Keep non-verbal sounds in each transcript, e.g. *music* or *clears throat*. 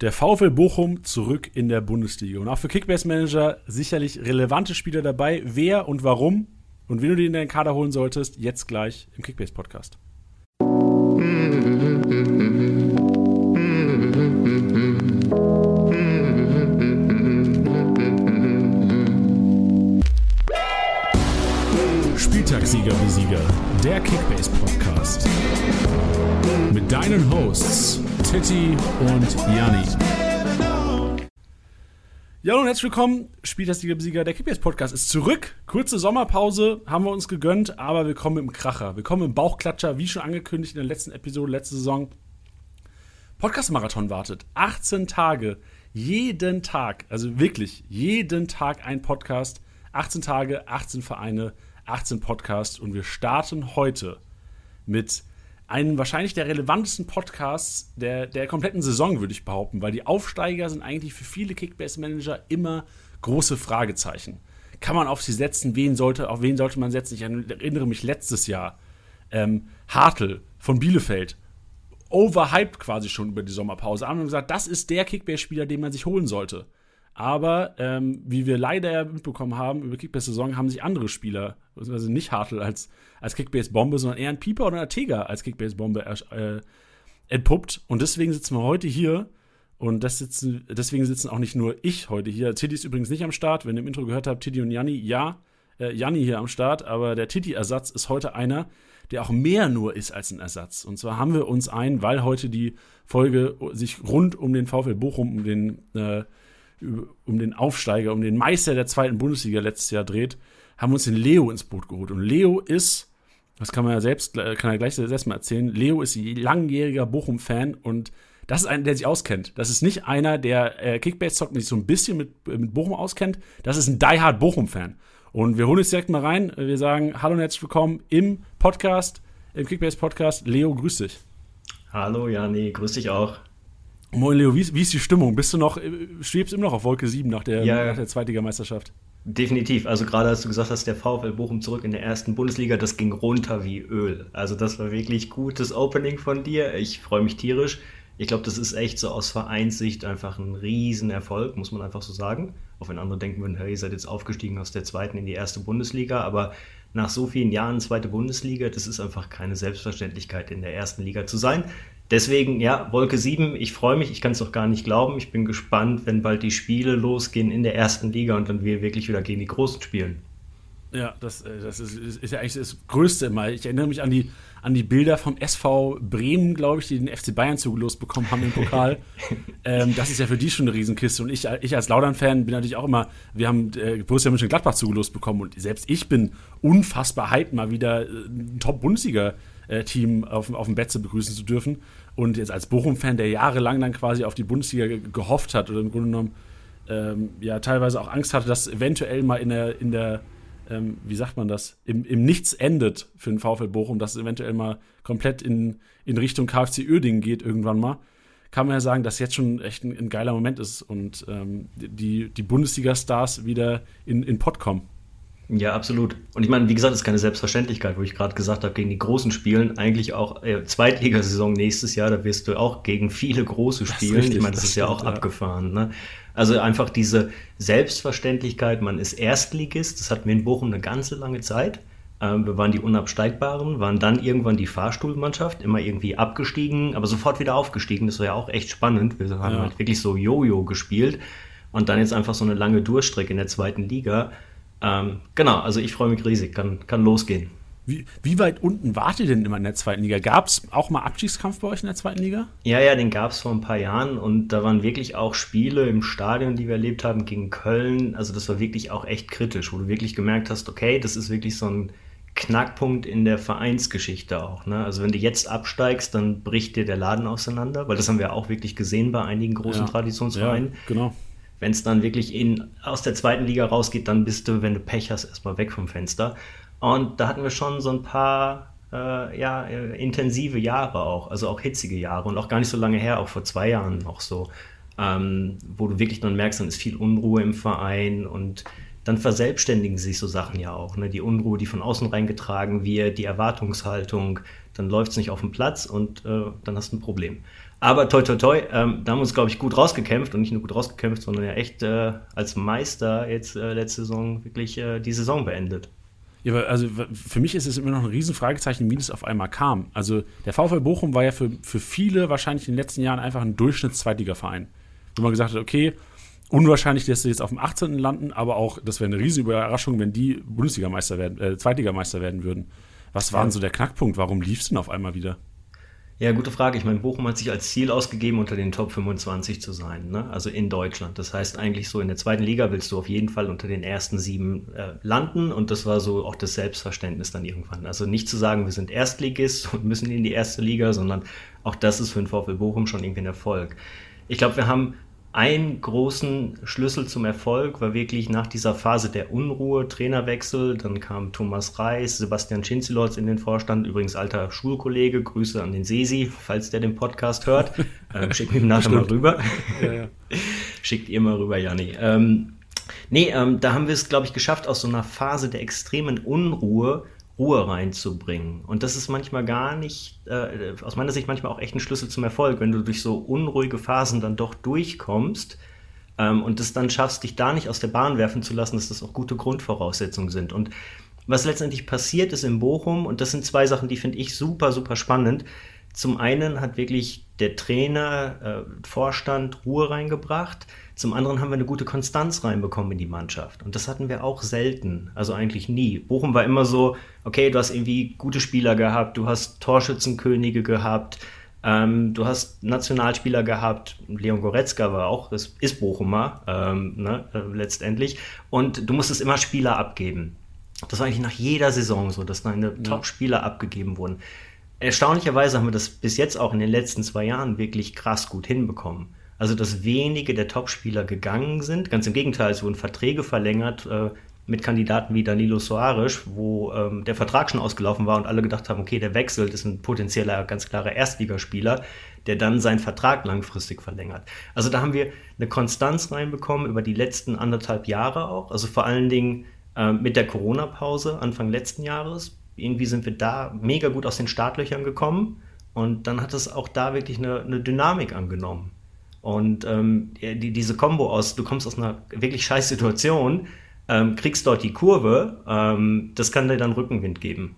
Der VfL Bochum zurück in der Bundesliga. Und auch für Kickbase Manager sicherlich relevante Spieler dabei. Wer und warum und wen du dir in deinen Kader holen solltest, jetzt gleich im Kickbase Podcast. Spieltagssieger Besieger, der Kickbase Podcast. Mit deinen Hosts Titti und Janni. Ja, und herzlich willkommen. Spieltagssieger Besieger, der Kickbase Podcast ist zurück. Kurze Sommerpause haben wir uns gegönnt, aber wir kommen im Kracher. Wir kommen im Bauchklatscher, wie schon angekündigt in der letzten Episode, letzte Saison. Podcast-Marathon wartet. 18 Tage. Jeden Tag, also wirklich jeden Tag ein Podcast. 18 Tage, 18 Vereine, 18 Podcasts und wir starten heute mit einem wahrscheinlich der relevantesten Podcasts der, der kompletten Saison, würde ich behaupten, weil die Aufsteiger sind eigentlich für viele Kickbase-Manager immer große Fragezeichen. Kann man auf sie setzen? Wen sollte, auf wen sollte man setzen? Ich erinnere mich letztes Jahr. Ähm, Hartl von Bielefeld. Overhyped quasi schon über die Sommerpause. Haben gesagt, das ist der Kickbase-Spieler, den man sich holen sollte. Aber ähm, wie wir leider mitbekommen haben, über Kickbase-Saison haben sich andere Spieler, also nicht Hartl als, als Kickbase-Bombe, sondern eher ein Pieper oder ein Tega als Kickbase-Bombe äh, entpuppt. Und deswegen sitzen wir heute hier. Und sitzen, deswegen sitzen auch nicht nur ich heute hier. Tiddy ist übrigens nicht am Start. Wenn ihr im Intro gehört habt, Tiddy und Janni, ja, äh, Janni hier am Start. Aber der Tiddy-Ersatz ist heute einer, der auch mehr nur ist als ein Ersatz. Und zwar haben wir uns ein, weil heute die Folge sich rund um den VfL Bochum, um den äh, um den Aufsteiger, um den Meister der zweiten Bundesliga letztes Jahr dreht, haben uns den Leo ins Boot geholt. Und Leo ist, das kann man ja selbst, kann er gleich selbst mal erzählen, Leo ist langjähriger Bochum-Fan und das ist einer, der sich auskennt. Das ist nicht einer, der äh, Kickbase zockt und sich so ein bisschen mit, mit Bochum auskennt. Das ist ein diehard Bochum-Fan. Und wir holen uns direkt mal rein. Wir sagen Hallo und herzlich willkommen im Podcast, im Kickbase-Podcast. Leo, grüß dich. Hallo Jani, grüß dich auch. Moin Leo, wie, wie, ist die Stimmung? Bist du noch, schwebst immer noch auf Wolke 7 nach der, ja, nach der Zweitligameisterschaft? Definitiv. Also gerade als du gesagt hast, der VfL Bochum zurück in der ersten Bundesliga, das ging runter wie Öl. Also das war wirklich gutes Opening von dir. Ich freue mich tierisch. Ich glaube, das ist echt so aus Vereinssicht einfach ein Riesenerfolg, muss man einfach so sagen. Auch wenn andere denken würden, hey, ihr seid jetzt aufgestiegen aus der zweiten in die erste Bundesliga, aber nach so vielen Jahren zweite Bundesliga, das ist einfach keine Selbstverständlichkeit, in der ersten Liga zu sein. Deswegen, ja, Wolke 7, ich freue mich, ich kann es doch gar nicht glauben. Ich bin gespannt, wenn bald die Spiele losgehen in der ersten Liga und dann wir wirklich wieder gegen die Großen spielen. Ja, das, äh, das ist, ist, ja eigentlich das Größte immer. Ich erinnere mich an die, an die Bilder vom SV Bremen, glaube ich, die den FC Bayern zugelost bekommen haben im Pokal. *laughs* ähm, das ist ja für die schon eine Riesenkiste. Und ich, ich als Laudern-Fan bin natürlich auch immer, wir haben äh, Borussia Mönchengladbach zugelost bekommen und selbst ich bin unfassbar hyped, mal wieder äh, ein Top-Bundesliga- Team auf, auf dem Betze begrüßen zu dürfen. Und jetzt als Bochum-Fan, der jahrelang dann quasi auf die Bundesliga gehofft hat oder im Grunde genommen ähm, ja teilweise auch Angst hatte, dass eventuell mal in der, in der ähm, wie sagt man das, im, im Nichts endet für den VfL Bochum, dass es eventuell mal komplett in, in Richtung KfC Uerdingen geht irgendwann mal, kann man ja sagen, dass jetzt schon echt ein, ein geiler Moment ist und ähm, die, die Bundesliga-Stars wieder in, in Pott kommen. Ja, absolut. Und ich meine, wie gesagt, das ist keine Selbstverständlichkeit, wo ich gerade gesagt habe, gegen die großen Spielen, eigentlich auch äh, Zweitligasaison nächstes Jahr, da wirst du auch gegen viele große spielen. Richtig, ich meine, das, das ist stimmt, ja auch ja. abgefahren. Ne? Also einfach diese Selbstverständlichkeit, man ist Erstligist, das hatten wir in Bochum eine ganze lange Zeit. Ähm, wir waren die Unabsteigbaren, waren dann irgendwann die Fahrstuhlmannschaft, immer irgendwie abgestiegen, aber sofort wieder aufgestiegen. Das war ja auch echt spannend. Wir haben ja. halt wirklich so Jojo gespielt und dann jetzt einfach so eine lange Durchstrecke in der zweiten Liga. Ähm, genau, also ich freue mich riesig, kann, kann losgehen. Wie, wie, weit unten wart ihr denn immer in der zweiten Liga? Gab es auch mal Abstiegskampf bei euch in der zweiten Liga? Ja, ja, den gab es vor ein paar Jahren und da waren wirklich auch Spiele im Stadion, die wir erlebt haben, gegen Köln. Also das war wirklich auch echt kritisch, wo du wirklich gemerkt hast, okay, das ist wirklich so ein Knackpunkt in der Vereinsgeschichte auch. Ne? Also wenn du jetzt absteigst, dann bricht dir der Laden auseinander, weil das haben wir auch wirklich gesehen bei einigen großen ja. Traditionsvereinen. Ja, genau wenn es dann wirklich in, aus der zweiten Liga rausgeht, dann bist du, wenn du Pech hast, erstmal weg vom Fenster. Und da hatten wir schon so ein paar äh, ja, äh, intensive Jahre auch, also auch hitzige Jahre und auch gar nicht so lange her, auch vor zwei Jahren noch so, ähm, wo du wirklich dann merkst, dann ist viel Unruhe im Verein und dann verselbstständigen sich so Sachen ja auch. Ne? Die Unruhe, die von außen reingetragen wird, die Erwartungshaltung, dann läuft es nicht auf dem Platz und äh, dann hast du ein Problem. Aber toi, toi, toi, ähm, da haben wir uns, glaube ich, gut rausgekämpft und nicht nur gut rausgekämpft, sondern ja echt äh, als Meister jetzt äh, letzte Saison wirklich äh, die Saison beendet. Ja, also für mich ist es immer noch ein Riesenfragezeichen, wie das auf einmal kam. Also der VfL Bochum war ja für, für viele wahrscheinlich in den letzten Jahren einfach ein Durchschnitts-Zweitliga-Verein. Wo man gesagt hat, okay, unwahrscheinlich, dass sie jetzt auf dem 18. landen, aber auch, das wäre eine riesige Überraschung, wenn die Bundesligameister werden, äh, Zweitligameister werden würden. Was war denn so der Knackpunkt? Warum lief es denn auf einmal wieder? Ja, gute Frage. Ich meine, Bochum hat sich als Ziel ausgegeben, unter den Top 25 zu sein, ne? also in Deutschland. Das heißt eigentlich so, in der zweiten Liga willst du auf jeden Fall unter den ersten sieben äh, landen und das war so auch das Selbstverständnis dann irgendwann. Also nicht zu sagen, wir sind Erstligist und müssen in die erste Liga, sondern auch das ist für den VfL Bochum schon irgendwie ein Erfolg. Ich glaube, wir haben einen großen Schlüssel zum Erfolg war wirklich nach dieser Phase der Unruhe, Trainerwechsel, dann kam Thomas Reis, Sebastian Schinzelotz in den Vorstand, übrigens alter Schulkollege, Grüße an den Sesi, falls der den Podcast hört, *laughs* ähm, schickt ihm nachher mal rüber. Ja, ja. *laughs* Schickt ihr mal rüber, Janni. Ähm, nee, ähm, da haben wir es, glaube ich, geschafft, aus so einer Phase der extremen Unruhe Ruhe reinzubringen. Und das ist manchmal gar nicht, äh, aus meiner Sicht manchmal auch echt ein Schlüssel zum Erfolg, wenn du durch so unruhige Phasen dann doch durchkommst ähm, und es dann schaffst, dich da nicht aus der Bahn werfen zu lassen, dass das auch gute Grundvoraussetzungen sind. Und was letztendlich passiert ist in Bochum, und das sind zwei Sachen, die finde ich super, super spannend. Zum einen hat wirklich der Trainer, äh, Vorstand Ruhe reingebracht. Zum anderen haben wir eine gute Konstanz reinbekommen in die Mannschaft. Und das hatten wir auch selten, also eigentlich nie. Bochum war immer so, okay, du hast irgendwie gute Spieler gehabt, du hast Torschützenkönige gehabt, ähm, du hast Nationalspieler gehabt, Leon Goretzka war auch, das ist Bochumer ähm, ne, äh, letztendlich. Und du musstest immer Spieler abgeben. Das war eigentlich nach jeder Saison so, dass deine ja. Top-Spieler abgegeben wurden. Erstaunlicherweise haben wir das bis jetzt auch in den letzten zwei Jahren wirklich krass gut hinbekommen. Also, dass wenige der Topspieler gegangen sind. Ganz im Gegenteil, es wurden Verträge verlängert äh, mit Kandidaten wie Danilo Soares, wo ähm, der Vertrag schon ausgelaufen war und alle gedacht haben, okay, der wechselt, ist ein potenzieller, ganz klarer Erstligaspieler, der dann seinen Vertrag langfristig verlängert. Also da haben wir eine Konstanz reinbekommen über die letzten anderthalb Jahre auch. Also vor allen Dingen äh, mit der Corona-Pause Anfang letzten Jahres. Irgendwie sind wir da mega gut aus den Startlöchern gekommen. Und dann hat es auch da wirklich eine, eine Dynamik angenommen. Und ähm, die, diese Kombo aus, du kommst aus einer wirklich scheiß Situation, ähm, kriegst dort die Kurve, ähm, das kann dir dann Rückenwind geben.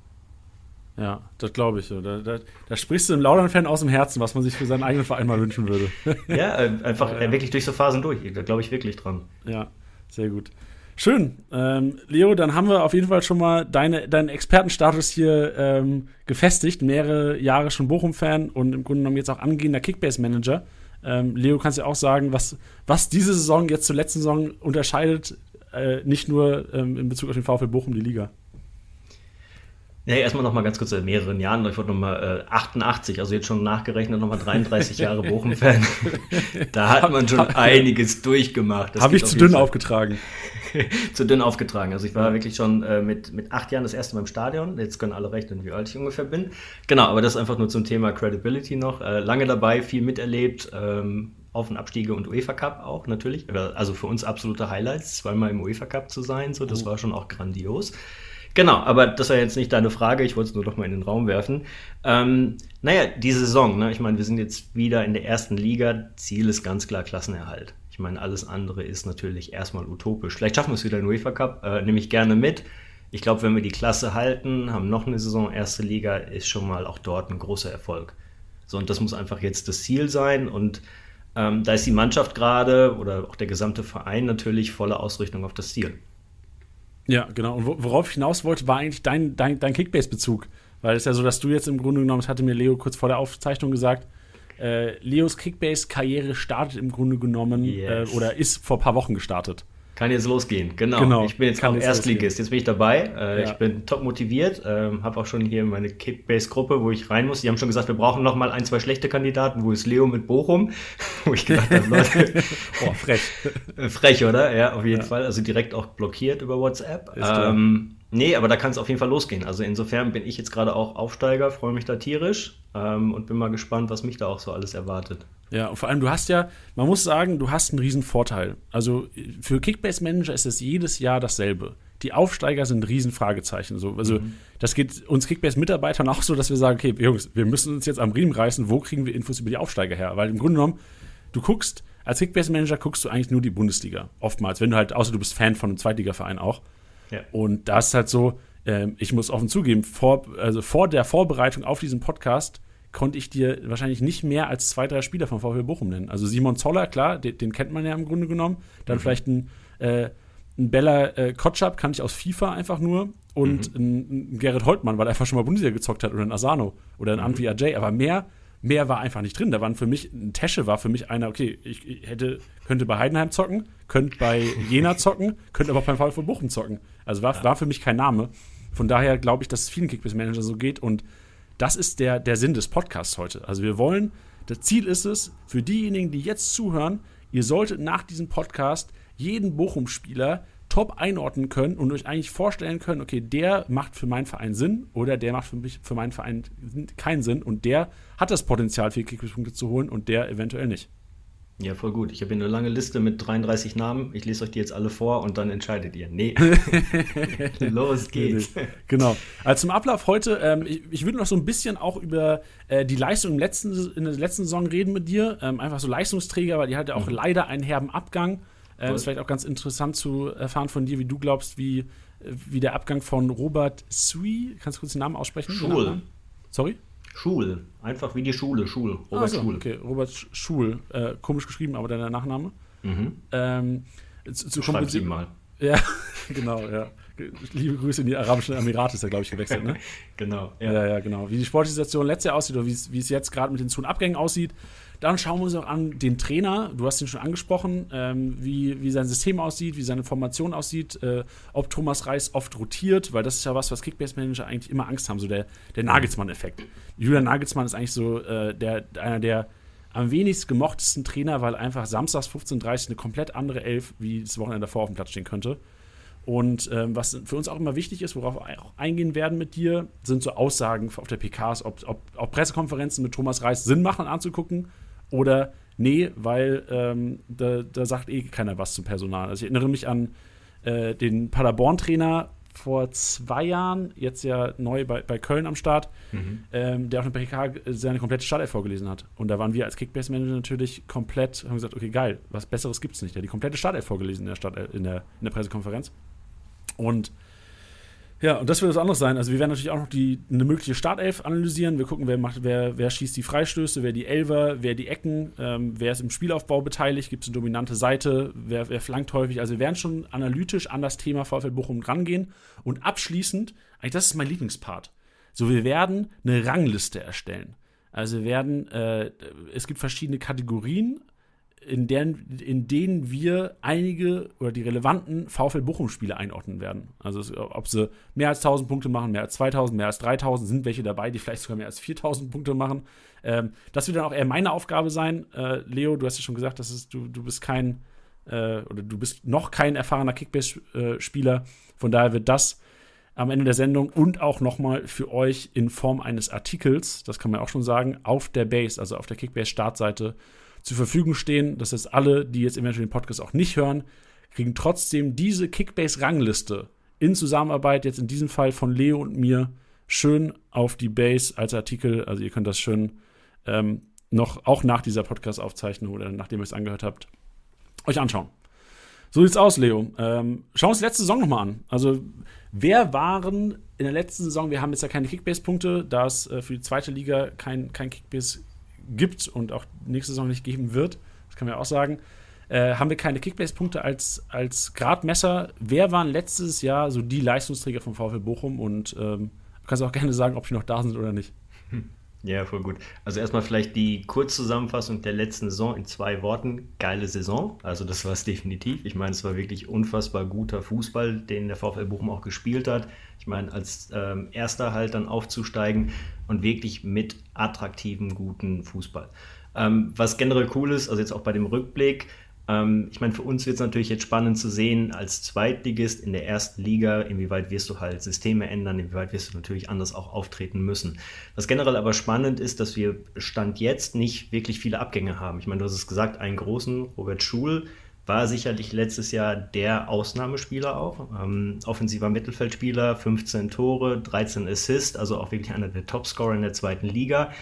Ja, das glaube ich. Da, da, da, sprichst du einem Laudern-Fan aus dem Herzen, was man sich für seinen eigenen Verein mal wünschen würde. *laughs* ja, äh, einfach ja, ja. wirklich durch so Phasen durch. Da glaube ich wirklich dran. Ja, sehr gut. Schön. Ähm, Leo, dann haben wir auf jeden Fall schon mal deine, deinen Expertenstatus hier ähm, gefestigt. Mehrere Jahre schon Bochum-Fan und im Grunde genommen jetzt auch angehender Kickbase-Manager. Ähm, Leo, kannst du auch sagen, was, was diese Saison jetzt zur letzten Saison unterscheidet, äh, nicht nur ähm, in Bezug auf den VfL Bochum, die Liga? Ja, erstmal noch mal ganz kurz, in mehreren Jahren, ich wollte noch mal äh, 88, also jetzt schon nachgerechnet, noch mal 33 Jahre *laughs* Bochum-Fan. da hat man schon einiges durchgemacht. Habe ich zu dünn Fall. aufgetragen. *laughs* zu dünn aufgetragen. Also ich war wirklich schon äh, mit, mit acht Jahren das erste Mal im Stadion. Jetzt können alle rechnen, wie alt ich ungefähr bin. Genau, aber das einfach nur zum Thema Credibility noch. Äh, lange dabei, viel miterlebt. Ähm, Auf- und Abstiege und UEFA Cup auch natürlich. Also für uns absolute Highlights, zweimal im UEFA Cup zu sein. So, das oh. war schon auch grandios. Genau, aber das war jetzt nicht deine Frage, ich wollte es nur noch mal in den Raum werfen. Ähm, naja, die Saison, ne? ich meine, wir sind jetzt wieder in der ersten Liga, Ziel ist ganz klar Klassenerhalt. Ich meine, alles andere ist natürlich erstmal utopisch. Vielleicht schaffen wir es wieder in UEFA Cup, äh, nehme ich gerne mit. Ich glaube, wenn wir die Klasse halten, haben noch eine Saison erste Liga, ist schon mal auch dort ein großer Erfolg. So, und das muss einfach jetzt das Ziel sein. Und ähm, da ist die Mannschaft gerade oder auch der gesamte Verein natürlich volle Ausrichtung auf das Ziel. Ja, genau. Und worauf ich hinaus wollte, war eigentlich dein, dein, dein Kickbase-Bezug. Weil es ist ja so, dass du jetzt im Grunde genommen, das hatte mir Leo kurz vor der Aufzeichnung gesagt, äh, Leos Kickbase-Karriere startet im Grunde genommen yes. äh, oder ist vor ein paar Wochen gestartet. Kann jetzt losgehen, genau. genau ich bin jetzt auch Erstligist. Jetzt bin ich dabei. Äh, ja. Ich bin top motiviert. Ähm, habe auch schon hier meine Kickbase-Gruppe, wo ich rein muss. Die haben schon gesagt, wir brauchen noch mal ein, zwei schlechte Kandidaten. Wo ist Leo mit Bochum? *laughs* wo ich gedacht habe, Leute. *laughs* Boah, frech. frech, oder? Ja, auf jeden ja. Fall. Also direkt auch blockiert über WhatsApp. Ähm, Nee, aber da kann es auf jeden Fall losgehen. Also insofern bin ich jetzt gerade auch Aufsteiger, freue mich da tierisch ähm, und bin mal gespannt, was mich da auch so alles erwartet. Ja, und vor allem, du hast ja, man muss sagen, du hast einen riesen Vorteil. Also für Kickbase Manager ist es jedes Jahr dasselbe. die Aufsteiger sind ein Riesenfragezeichen. So, also mhm. das geht uns Kickbase-Mitarbeitern *laughs* auch so, dass wir sagen, okay, Jungs, wir müssen uns jetzt am Riemen reißen, wo kriegen wir Infos über die Aufsteiger her? Weil im Grunde genommen, du guckst, als Kickbase-Manager guckst du eigentlich nur die Bundesliga, oftmals, wenn du halt, außer du bist Fan von einem Zweitligaverein auch. Ja. Und da ist halt so, äh, ich muss offen zugeben, vor, also vor der Vorbereitung auf diesen Podcast konnte ich dir wahrscheinlich nicht mehr als zwei, drei Spieler von VfL Bochum nennen. Also Simon Zoller, klar, den, den kennt man ja im Grunde genommen. Dann mhm. vielleicht ein, äh, ein Bella äh, Kotschap, kann ich aus FIFA einfach nur. Und mhm. ein, ein Gerrit Holtmann, weil er einfach schon mal Bundesliga gezockt hat. Oder ein Asano. Oder ein mhm. Antwi Ajay. Aber mehr, mehr war einfach nicht drin. Da waren für mich, ein Tesche war für mich einer, okay, ich, ich hätte, könnte bei Heidenheim zocken, könnte bei *laughs* Jena zocken, könnte aber auch beim VfL Bochum zocken. Also war, ja. war für mich kein Name. Von daher glaube ich, dass es vielen Kickbase-Manager so geht. Und das ist der, der Sinn des Podcasts heute. Also wir wollen, das Ziel ist es, für diejenigen, die jetzt zuhören, ihr solltet nach diesem Podcast jeden Bochum-Spieler top einordnen können und euch eigentlich vorstellen können, okay, der macht für meinen Verein Sinn oder der macht für mich für meinen Verein keinen Sinn und der hat das Potenzial, vier Kickbase-Punkte zu holen und der eventuell nicht. Ja, voll gut. Ich habe hier eine lange Liste mit 33 Namen. Ich lese euch die jetzt alle vor und dann entscheidet ihr. Nee. *laughs* Los geht's. Genau. Also zum Ablauf heute, ähm, ich, ich würde noch so ein bisschen auch über äh, die Leistung im letzten, in der letzten Saison reden mit dir. Ähm, einfach so Leistungsträger, weil die hatte auch mhm. leider einen herben Abgang. Ähm, ist vielleicht auch ganz interessant zu erfahren von dir, wie du glaubst, wie, wie der Abgang von Robert Sui, kannst du kurz den Namen aussprechen? Schul. Sorry? Schul. Einfach wie die Schule. Schul. Robert ah, so, Schul. Okay, Robert Schul. Äh, komisch geschrieben, aber der Nachname. Mhm. Ähm, zu, zu Schreib ihn mal. Ja, *laughs* genau, ja. Liebe Grüße in die Arabischen Emirate ist er, glaube ich, gewechselt, ne? *laughs* genau, ja. ja. Ja, genau. Wie die Sportsituation letztes Jahr aussieht oder wie es jetzt gerade mit den zu Abgängen aussieht. Dann schauen wir uns auch an den Trainer. Du hast ihn schon angesprochen, ähm, wie, wie sein System aussieht, wie seine Formation aussieht, äh, ob Thomas Reis oft rotiert, weil das ist ja was, was Kickbase-Manager eigentlich immer Angst haben, so der, der Nagelsmann-Effekt. Julian Nagelsmann ist eigentlich so äh, der, einer der am wenigst gemochtesten Trainer, weil einfach samstags 15.30 Uhr eine komplett andere Elf wie das Wochenende davor auf dem Platz stehen könnte. Und ähm, was für uns auch immer wichtig ist, worauf wir auch eingehen werden mit dir, sind so Aussagen auf der PKs, ob, ob, ob Pressekonferenzen mit Thomas Reis Sinn machen anzugucken oder nee, weil ähm, da, da, sagt eh keiner was zum Personal. Also ich erinnere mich an äh, den Paderborn-Trainer vor zwei Jahren, jetzt ja neu bei, bei Köln am Start, mhm. ähm, der in der PK seine komplette Startelf vorgelesen hat. Und da waren wir als Kickbase-Manager natürlich komplett, haben gesagt, okay, geil, was Besseres gibt es nicht. Der hat die komplette Startelf vorgelesen in der, Stadt, in der, in der Pressekonferenz. Und ja, und das wird was anderes sein. Also wir werden natürlich auch noch die, eine mögliche Startelf analysieren. Wir gucken, wer, macht, wer, wer schießt die Freistöße, wer die Elver, wer die Ecken, ähm, wer ist im Spielaufbau beteiligt, gibt es eine dominante Seite, wer, wer flankt häufig. Also wir werden schon analytisch an das Thema VfL Bochum rangehen. Und abschließend, eigentlich das ist mein Lieblingspart. So, wir werden eine Rangliste erstellen. Also wir werden, äh, es gibt verschiedene Kategorien in, deren, in denen wir einige oder die relevanten VfL Bochum-Spiele einordnen werden. Also ob sie mehr als 1000 Punkte machen, mehr als 2000, mehr als 3000, sind welche dabei, die vielleicht sogar mehr als 4000 Punkte machen. Ähm, das wird dann auch eher meine Aufgabe sein. Äh, Leo, du hast ja schon gesagt, dass es, du, du bist kein äh, oder du bist noch kein erfahrener Kickbase-Spieler. Von daher wird das am Ende der Sendung und auch nochmal für euch in Form eines Artikels, das kann man auch schon sagen, auf der Base, also auf der Kickbase-Startseite zur Verfügung stehen. Das heißt, alle, die jetzt eventuell den Podcast auch nicht hören, kriegen trotzdem diese Kickbase-Rangliste in Zusammenarbeit, jetzt in diesem Fall von Leo und mir, schön auf die Base als Artikel. Also ihr könnt das schön ähm, noch, auch nach dieser Podcast-Aufzeichnung oder nachdem ihr es angehört habt, euch anschauen. So sieht's aus, Leo. Ähm, schauen wir uns die letzte Saison nochmal an. Also, wer waren in der letzten Saison, wir haben jetzt ja keine Kickbase-Punkte, da es äh, für die zweite Liga kein, kein Kickbase gibt und auch nächste Saison nicht geben wird, das kann man ja auch sagen, äh, haben wir keine Kickbase-Punkte als, als Gradmesser. Wer waren letztes Jahr so die Leistungsträger vom VfL Bochum? Und ähm, du kannst auch gerne sagen, ob die noch da sind oder nicht. Hm. Ja, voll gut. Also erstmal vielleicht die Kurzzusammenfassung der letzten Saison in zwei Worten. Geile Saison. Also das war es *laughs* definitiv. Ich meine, es war wirklich unfassbar guter Fußball, den der VfL Bochum auch gespielt hat. Ich meine, als ähm, erster halt dann aufzusteigen und wirklich mit attraktivem, guten Fußball. Ähm, was generell cool ist, also jetzt auch bei dem Rückblick, ähm, ich meine, für uns wird es natürlich jetzt spannend zu sehen, als Zweitligist in der ersten Liga, inwieweit wirst du halt Systeme ändern, inwieweit wirst du natürlich anders auch auftreten müssen. Was generell aber spannend ist, dass wir Stand jetzt nicht wirklich viele Abgänge haben. Ich meine, du hast es gesagt, einen großen, Robert Schul, war sicherlich letztes Jahr der Ausnahmespieler auch. Ähm, offensiver Mittelfeldspieler, 15 Tore, 13 Assists, also auch wirklich einer der Topscorer in der zweiten Liga.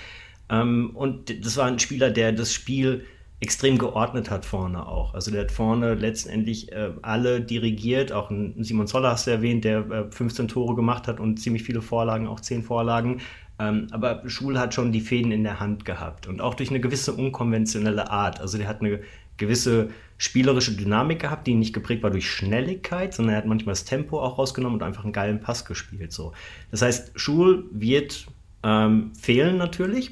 Ähm, und das war ein Spieler, der das Spiel extrem geordnet hat vorne auch. Also der hat vorne letztendlich äh, alle dirigiert, auch Simon Zoller hast du erwähnt, der äh, 15 Tore gemacht hat und ziemlich viele Vorlagen, auch 10 Vorlagen. Ähm, aber Schul hat schon die Fäden in der Hand gehabt und auch durch eine gewisse unkonventionelle Art. Also der hat eine gewisse spielerische Dynamik gehabt, die nicht geprägt war durch Schnelligkeit, sondern er hat manchmal das Tempo auch rausgenommen und einfach einen geilen Pass gespielt. So. Das heißt, Schul wird ähm, fehlen natürlich.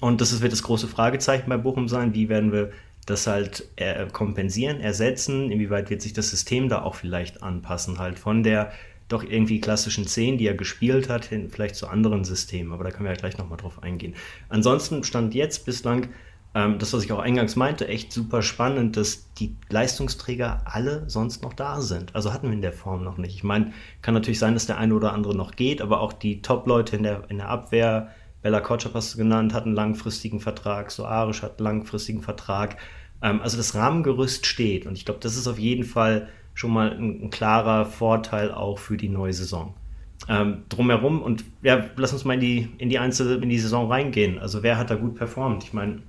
Und das wird das große Fragezeichen bei Bochum sein. Wie werden wir das halt äh, kompensieren, ersetzen? Inwieweit wird sich das System da auch vielleicht anpassen? Halt von der doch irgendwie klassischen 10, die er gespielt hat, hin vielleicht zu anderen Systemen. Aber da können wir ja gleich nochmal drauf eingehen. Ansonsten stand jetzt bislang ähm, das, was ich auch eingangs meinte, echt super spannend, dass die Leistungsträger alle sonst noch da sind. Also hatten wir in der Form noch nicht. Ich meine, kann natürlich sein, dass der eine oder andere noch geht, aber auch die Top-Leute in der, in der Abwehr, Bella Kotschap hast du genannt, hat einen langfristigen Vertrag, Soarisch hat einen langfristigen Vertrag. Ähm, also das Rahmengerüst steht und ich glaube, das ist auf jeden Fall schon mal ein, ein klarer Vorteil auch für die neue Saison. Ähm, drumherum und ja, lass uns mal in die, in die einzelne, in die Saison reingehen. Also wer hat da gut performt? Ich meine,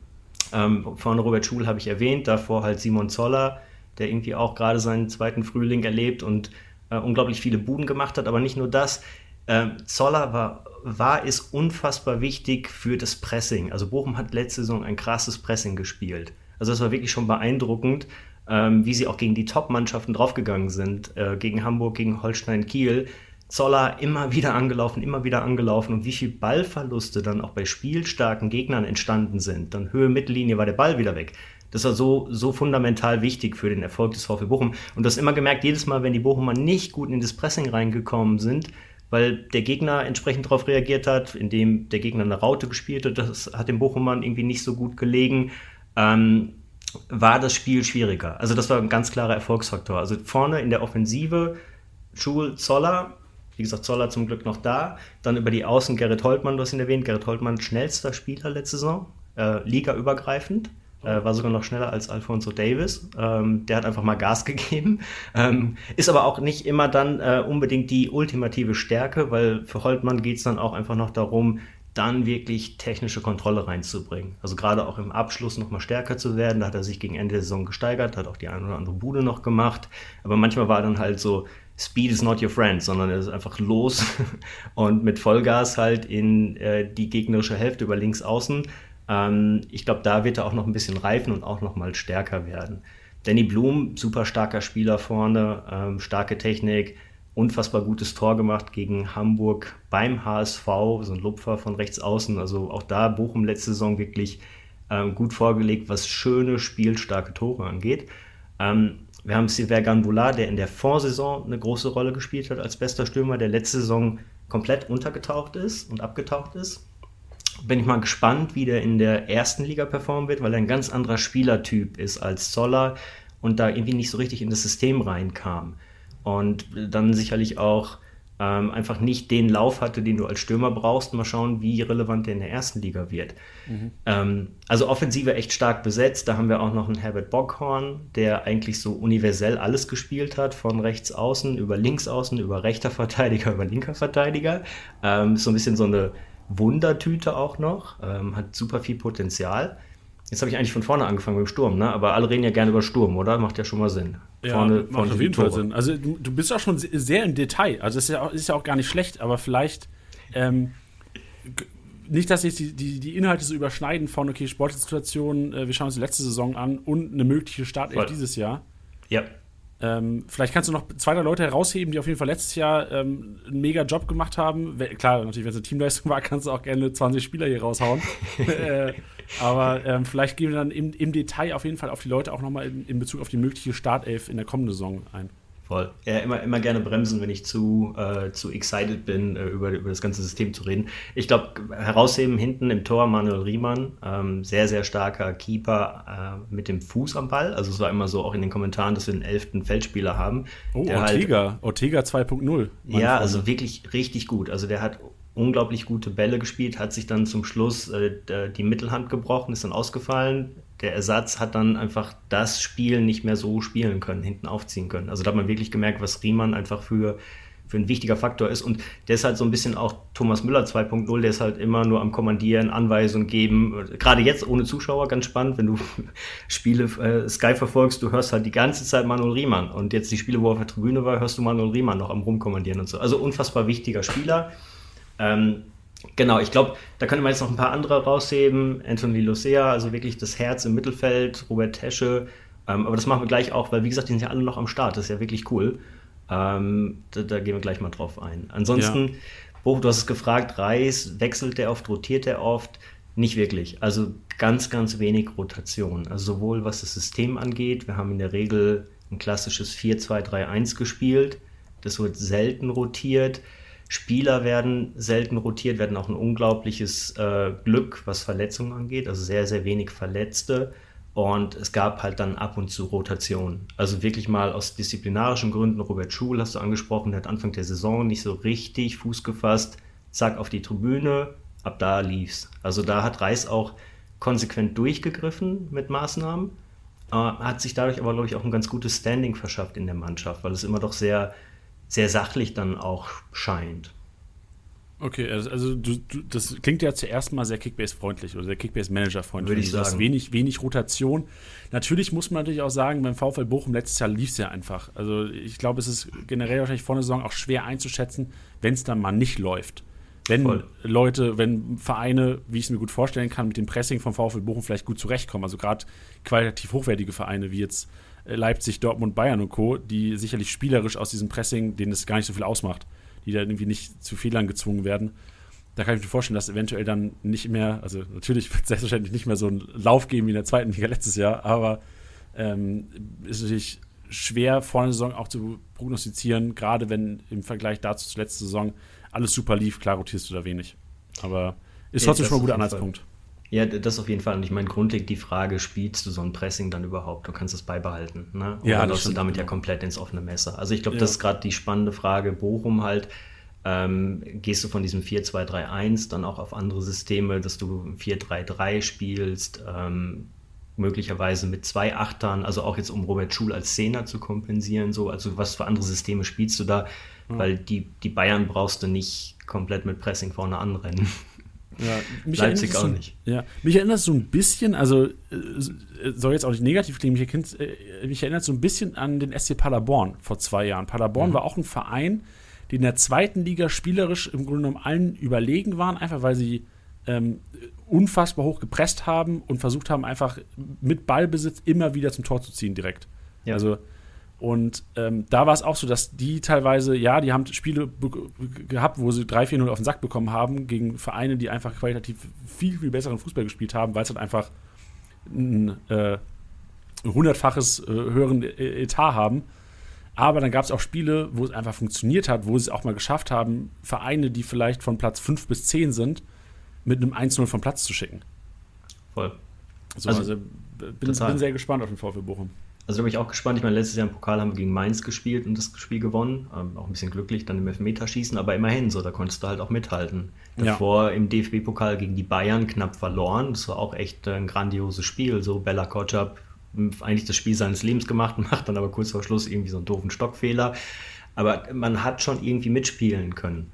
ähm, vorne Robert Schul habe ich erwähnt, davor halt Simon Zoller, der irgendwie auch gerade seinen zweiten Frühling erlebt und äh, unglaublich viele Buden gemacht hat, aber nicht nur das. Ähm, Zoller war, war ist unfassbar wichtig für das Pressing. Also Bochum hat letzte Saison ein krasses Pressing gespielt. Also das war wirklich schon beeindruckend, ähm, wie sie auch gegen die Top-Mannschaften draufgegangen sind. Äh, gegen Hamburg, gegen Holstein Kiel. Zoller immer wieder angelaufen, immer wieder angelaufen und wie viel Ballverluste dann auch bei spielstarken Gegnern entstanden sind. Dann Höhe, Mittellinie war der Ball wieder weg. Das war so, so fundamental wichtig für den Erfolg des VfB Bochum. Und du hast immer gemerkt, jedes Mal, wenn die Bochumer nicht gut in das Pressing reingekommen sind, weil der Gegner entsprechend darauf reagiert hat, indem der Gegner eine Raute gespielt hat, das hat dem Bochumern irgendwie nicht so gut gelegen, ähm, war das Spiel schwieriger. Also das war ein ganz klarer Erfolgsfaktor. Also vorne in der Offensive Schul, Zoller, wie gesagt, Zoller zum Glück noch da. Dann über die Außen Gerrit Holtmann, du hast ihn erwähnt. Gerrit Holtmann, schnellster Spieler letzte Saison, äh, ligaübergreifend. Äh, war sogar noch schneller als Alfonso Davis. Ähm, der hat einfach mal Gas *laughs* gegeben. Ähm, ist aber auch nicht immer dann äh, unbedingt die ultimative Stärke, weil für Holtmann geht es dann auch einfach noch darum, dann wirklich technische Kontrolle reinzubringen. Also gerade auch im Abschluss nochmal stärker zu werden. Da hat er sich gegen Ende der Saison gesteigert, hat auch die eine oder andere Bude noch gemacht. Aber manchmal war dann halt so, Speed is not your friend, sondern er ist einfach los *laughs* und mit Vollgas halt in äh, die gegnerische Hälfte über links außen. Ähm, ich glaube, da wird er auch noch ein bisschen reifen und auch noch mal stärker werden. Danny Blum, super starker Spieler vorne, ähm, starke Technik, unfassbar gutes Tor gemacht gegen Hamburg beim HSV, so ein Lupfer von rechts außen. Also auch da Bochum letzte Saison wirklich ähm, gut vorgelegt, was schöne, spielstarke Tore angeht. Ähm, wir haben Silver Ganbula, der in der Vorsaison eine große Rolle gespielt hat als bester Stürmer, der letzte Saison komplett untergetaucht ist und abgetaucht ist. Bin ich mal gespannt, wie der in der ersten Liga performen wird, weil er ein ganz anderer Spielertyp ist als Zoller und da irgendwie nicht so richtig in das System reinkam. Und dann sicherlich auch ähm, einfach nicht den Lauf hatte, den du als Stürmer brauchst. Mal schauen, wie relevant der in der ersten Liga wird. Mhm. Ähm, also Offensive echt stark besetzt. Da haben wir auch noch einen Herbert Bockhorn, der eigentlich so universell alles gespielt hat, von rechts außen über links außen, über rechter Verteidiger, *laughs* über linker Verteidiger. Ähm, so ein bisschen so eine Wundertüte auch noch, ähm, hat super viel Potenzial. Jetzt habe ich eigentlich von vorne angefangen mit dem Sturm, ne? aber alle reden ja gerne über Sturm, oder? Macht ja schon mal Sinn. Ja, vorne, macht auf jeden Fall Sinn. Also du, du, bist auch schon sehr im Detail. Also es ist ja auch, ist ja auch gar nicht schlecht, aber vielleicht ähm, nicht, dass sich die, die, die, Inhalte so überschneiden von, okay, Sportsituation, äh, wir schauen uns die letzte Saison an und eine mögliche Startelf dieses Jahr. Ja. Ähm, vielleicht kannst du noch zwei, drei Leute herausheben, die auf jeden Fall letztes Jahr ähm, einen mega Job gemacht haben. Klar, natürlich, wenn es eine Teamleistung war, *laughs* kannst du auch gerne 20 Spieler hier raushauen. *laughs* äh, aber ähm, vielleicht gehen wir dann im, im, Detail auf jeden Fall auf die Leute auch nochmal in, in Bezug auf die mögliche Startelf in der kommenden Saison ein. Voll. Ja, immer, immer gerne bremsen, wenn ich zu, äh, zu excited bin, äh, über, über das ganze System zu reden. Ich glaube, herausheben hinten im Tor Manuel Riemann, ähm, sehr, sehr starker Keeper äh, mit dem Fuß am Ball. Also es war immer so auch in den Kommentaren, dass wir einen elften Feldspieler haben. Oh, Ortega, halt, Ortega 2.0. Ja, Freunde. also wirklich richtig gut. Also der hat unglaublich gute Bälle gespielt, hat sich dann zum Schluss äh, die Mittelhand gebrochen, ist dann ausgefallen, der Ersatz hat dann einfach das Spiel nicht mehr so spielen können, hinten aufziehen können. Also da hat man wirklich gemerkt, was Riemann einfach für für ein wichtiger Faktor ist. Und der ist halt so ein bisschen auch Thomas Müller 2.0, der ist halt immer nur am Kommandieren, Anweisungen geben. Gerade jetzt ohne Zuschauer, ganz spannend, wenn du *laughs* Spiele äh, Sky verfolgst, du hörst halt die ganze Zeit Manuel Riemann. Und jetzt die Spiele, wo er auf der Tribüne war, hörst du Manuel Riemann noch am Rumkommandieren und so. Also unfassbar wichtiger Spieler. Ähm, Genau, ich glaube, da könnte man jetzt noch ein paar andere rausheben. Anthony Lucea, also wirklich das Herz im Mittelfeld, Robert Tesche. Ähm, aber das machen wir gleich auch, weil wie gesagt, die sind ja alle noch am Start. Das ist ja wirklich cool. Ähm, da, da, gehen wir gleich mal drauf ein. Ansonsten, ja. Boch, du hast es gefragt, Reis, wechselt der oft, rotiert der oft? Nicht wirklich. Also ganz, ganz wenig Rotation. Also sowohl was das System angeht, wir haben in der Regel ein klassisches 4-2-3-1 gespielt. Das wird selten rotiert. Spieler werden selten rotiert, werden auch ein unglaubliches äh, Glück, was Verletzungen angeht. Also sehr, sehr wenig Verletzte. Und es gab halt dann ab und zu Rotationen. Also wirklich mal aus disziplinarischen Gründen. Robert Schul hast du angesprochen, der hat Anfang der Saison nicht so richtig Fuß gefasst. Zack, auf die Tribüne, ab da lief's. Also da hat Reis auch konsequent durchgegriffen mit Maßnahmen. Äh, hat sich dadurch aber, glaube ich, auch ein ganz gutes Standing verschafft in der Mannschaft, weil es immer doch sehr, sehr sachlich dann auch scheint. Okay, also, also du, du, das klingt ja zuerst mal sehr Kickbase-freundlich oder sehr Kickbase-Manager-freundlich. Würde ich sagen. hast wenig, wenig Rotation. Natürlich muss man natürlich auch sagen, beim VfL Bochum letztes Jahr lief es ja einfach. Also ich glaube, es ist generell wahrscheinlich vor der Saison auch schwer einzuschätzen, wenn es dann mal nicht läuft. Wenn Voll. Leute, wenn Vereine, wie ich es mir gut vorstellen kann, mit dem Pressing vom VfL Bochum vielleicht gut zurechtkommen. Also gerade qualitativ hochwertige Vereine wie jetzt Leipzig, Dortmund, Bayern und Co., die sicherlich spielerisch aus diesem Pressing, denen es gar nicht so viel ausmacht die da irgendwie nicht zu Fehlern gezwungen werden. Da kann ich mir vorstellen, dass eventuell dann nicht mehr, also natürlich wird es selbstverständlich nicht mehr so einen Lauf geben wie in der zweiten Liga letztes Jahr, aber ähm, ist natürlich schwer vor der Saison auch zu prognostizieren, gerade wenn im Vergleich dazu zur letzten Saison alles super lief, klar rotierst du da wenig. Aber ist trotzdem schon ein guter Anhaltspunkt. Ja, das auf jeden Fall. Und ich meine, grundlegend die Frage, spielst du so ein Pressing dann überhaupt? Du kannst es beibehalten. Ne? Oder ja, läufst du damit ja komplett ins offene Messer? Also ich glaube, ja. das ist gerade die spannende Frage. Bochum halt, ähm, gehst du von diesem 4-2-3-1 dann auch auf andere Systeme, dass du 4-3-3 spielst, ähm, möglicherweise mit zwei Achtern, also auch jetzt um Robert Schul als Zehner zu kompensieren, so, also was für andere Systeme spielst du da? Mhm. Weil die, die Bayern brauchst du nicht komplett mit Pressing vorne anrennen. Ja, mich Leipzig auch so, nicht. Ja, mich erinnert es so ein bisschen, also äh, soll jetzt auch nicht negativ klingen, mich, erkennt, äh, mich erinnert so ein bisschen an den SC Paderborn vor zwei Jahren. Paderborn mhm. war auch ein Verein, die in der zweiten Liga spielerisch im Grunde genommen allen überlegen waren, einfach weil sie ähm, unfassbar hoch gepresst haben und versucht haben, einfach mit Ballbesitz immer wieder zum Tor zu ziehen direkt. Ja. Also und ähm, da war es auch so, dass die teilweise, ja, die haben Spiele gehabt, wo sie 3-4-0 auf den Sack bekommen haben, gegen Vereine, die einfach qualitativ viel, viel besseren Fußball gespielt haben, weil es halt einfach ein äh, hundertfaches äh, höheren e-, Etat haben. Aber dann gab es auch Spiele, wo es einfach funktioniert hat, wo sie es auch mal geschafft haben, Vereine, die vielleicht von Platz 5 bis 10 sind, mit einem 1-0 vom Platz zu schicken. Voll. So, also, also bin, bin, sehr gespannt auf den VfB Bochum. Also da bin ich auch gespannt. Ich meine, letztes Jahr im Pokal haben wir gegen Mainz gespielt und das Spiel gewonnen. Ähm, auch ein bisschen glücklich, dann im Elfmeterschießen, aber immerhin so, da konntest du halt auch mithalten. Davor ja. im DFB-Pokal gegen die Bayern knapp verloren. Das war auch echt ein grandioses Spiel. So Bella Kotschap eigentlich das Spiel seines Lebens gemacht, *laughs* macht dann aber kurz vor Schluss irgendwie so einen doofen Stockfehler. Aber man hat schon irgendwie mitspielen können.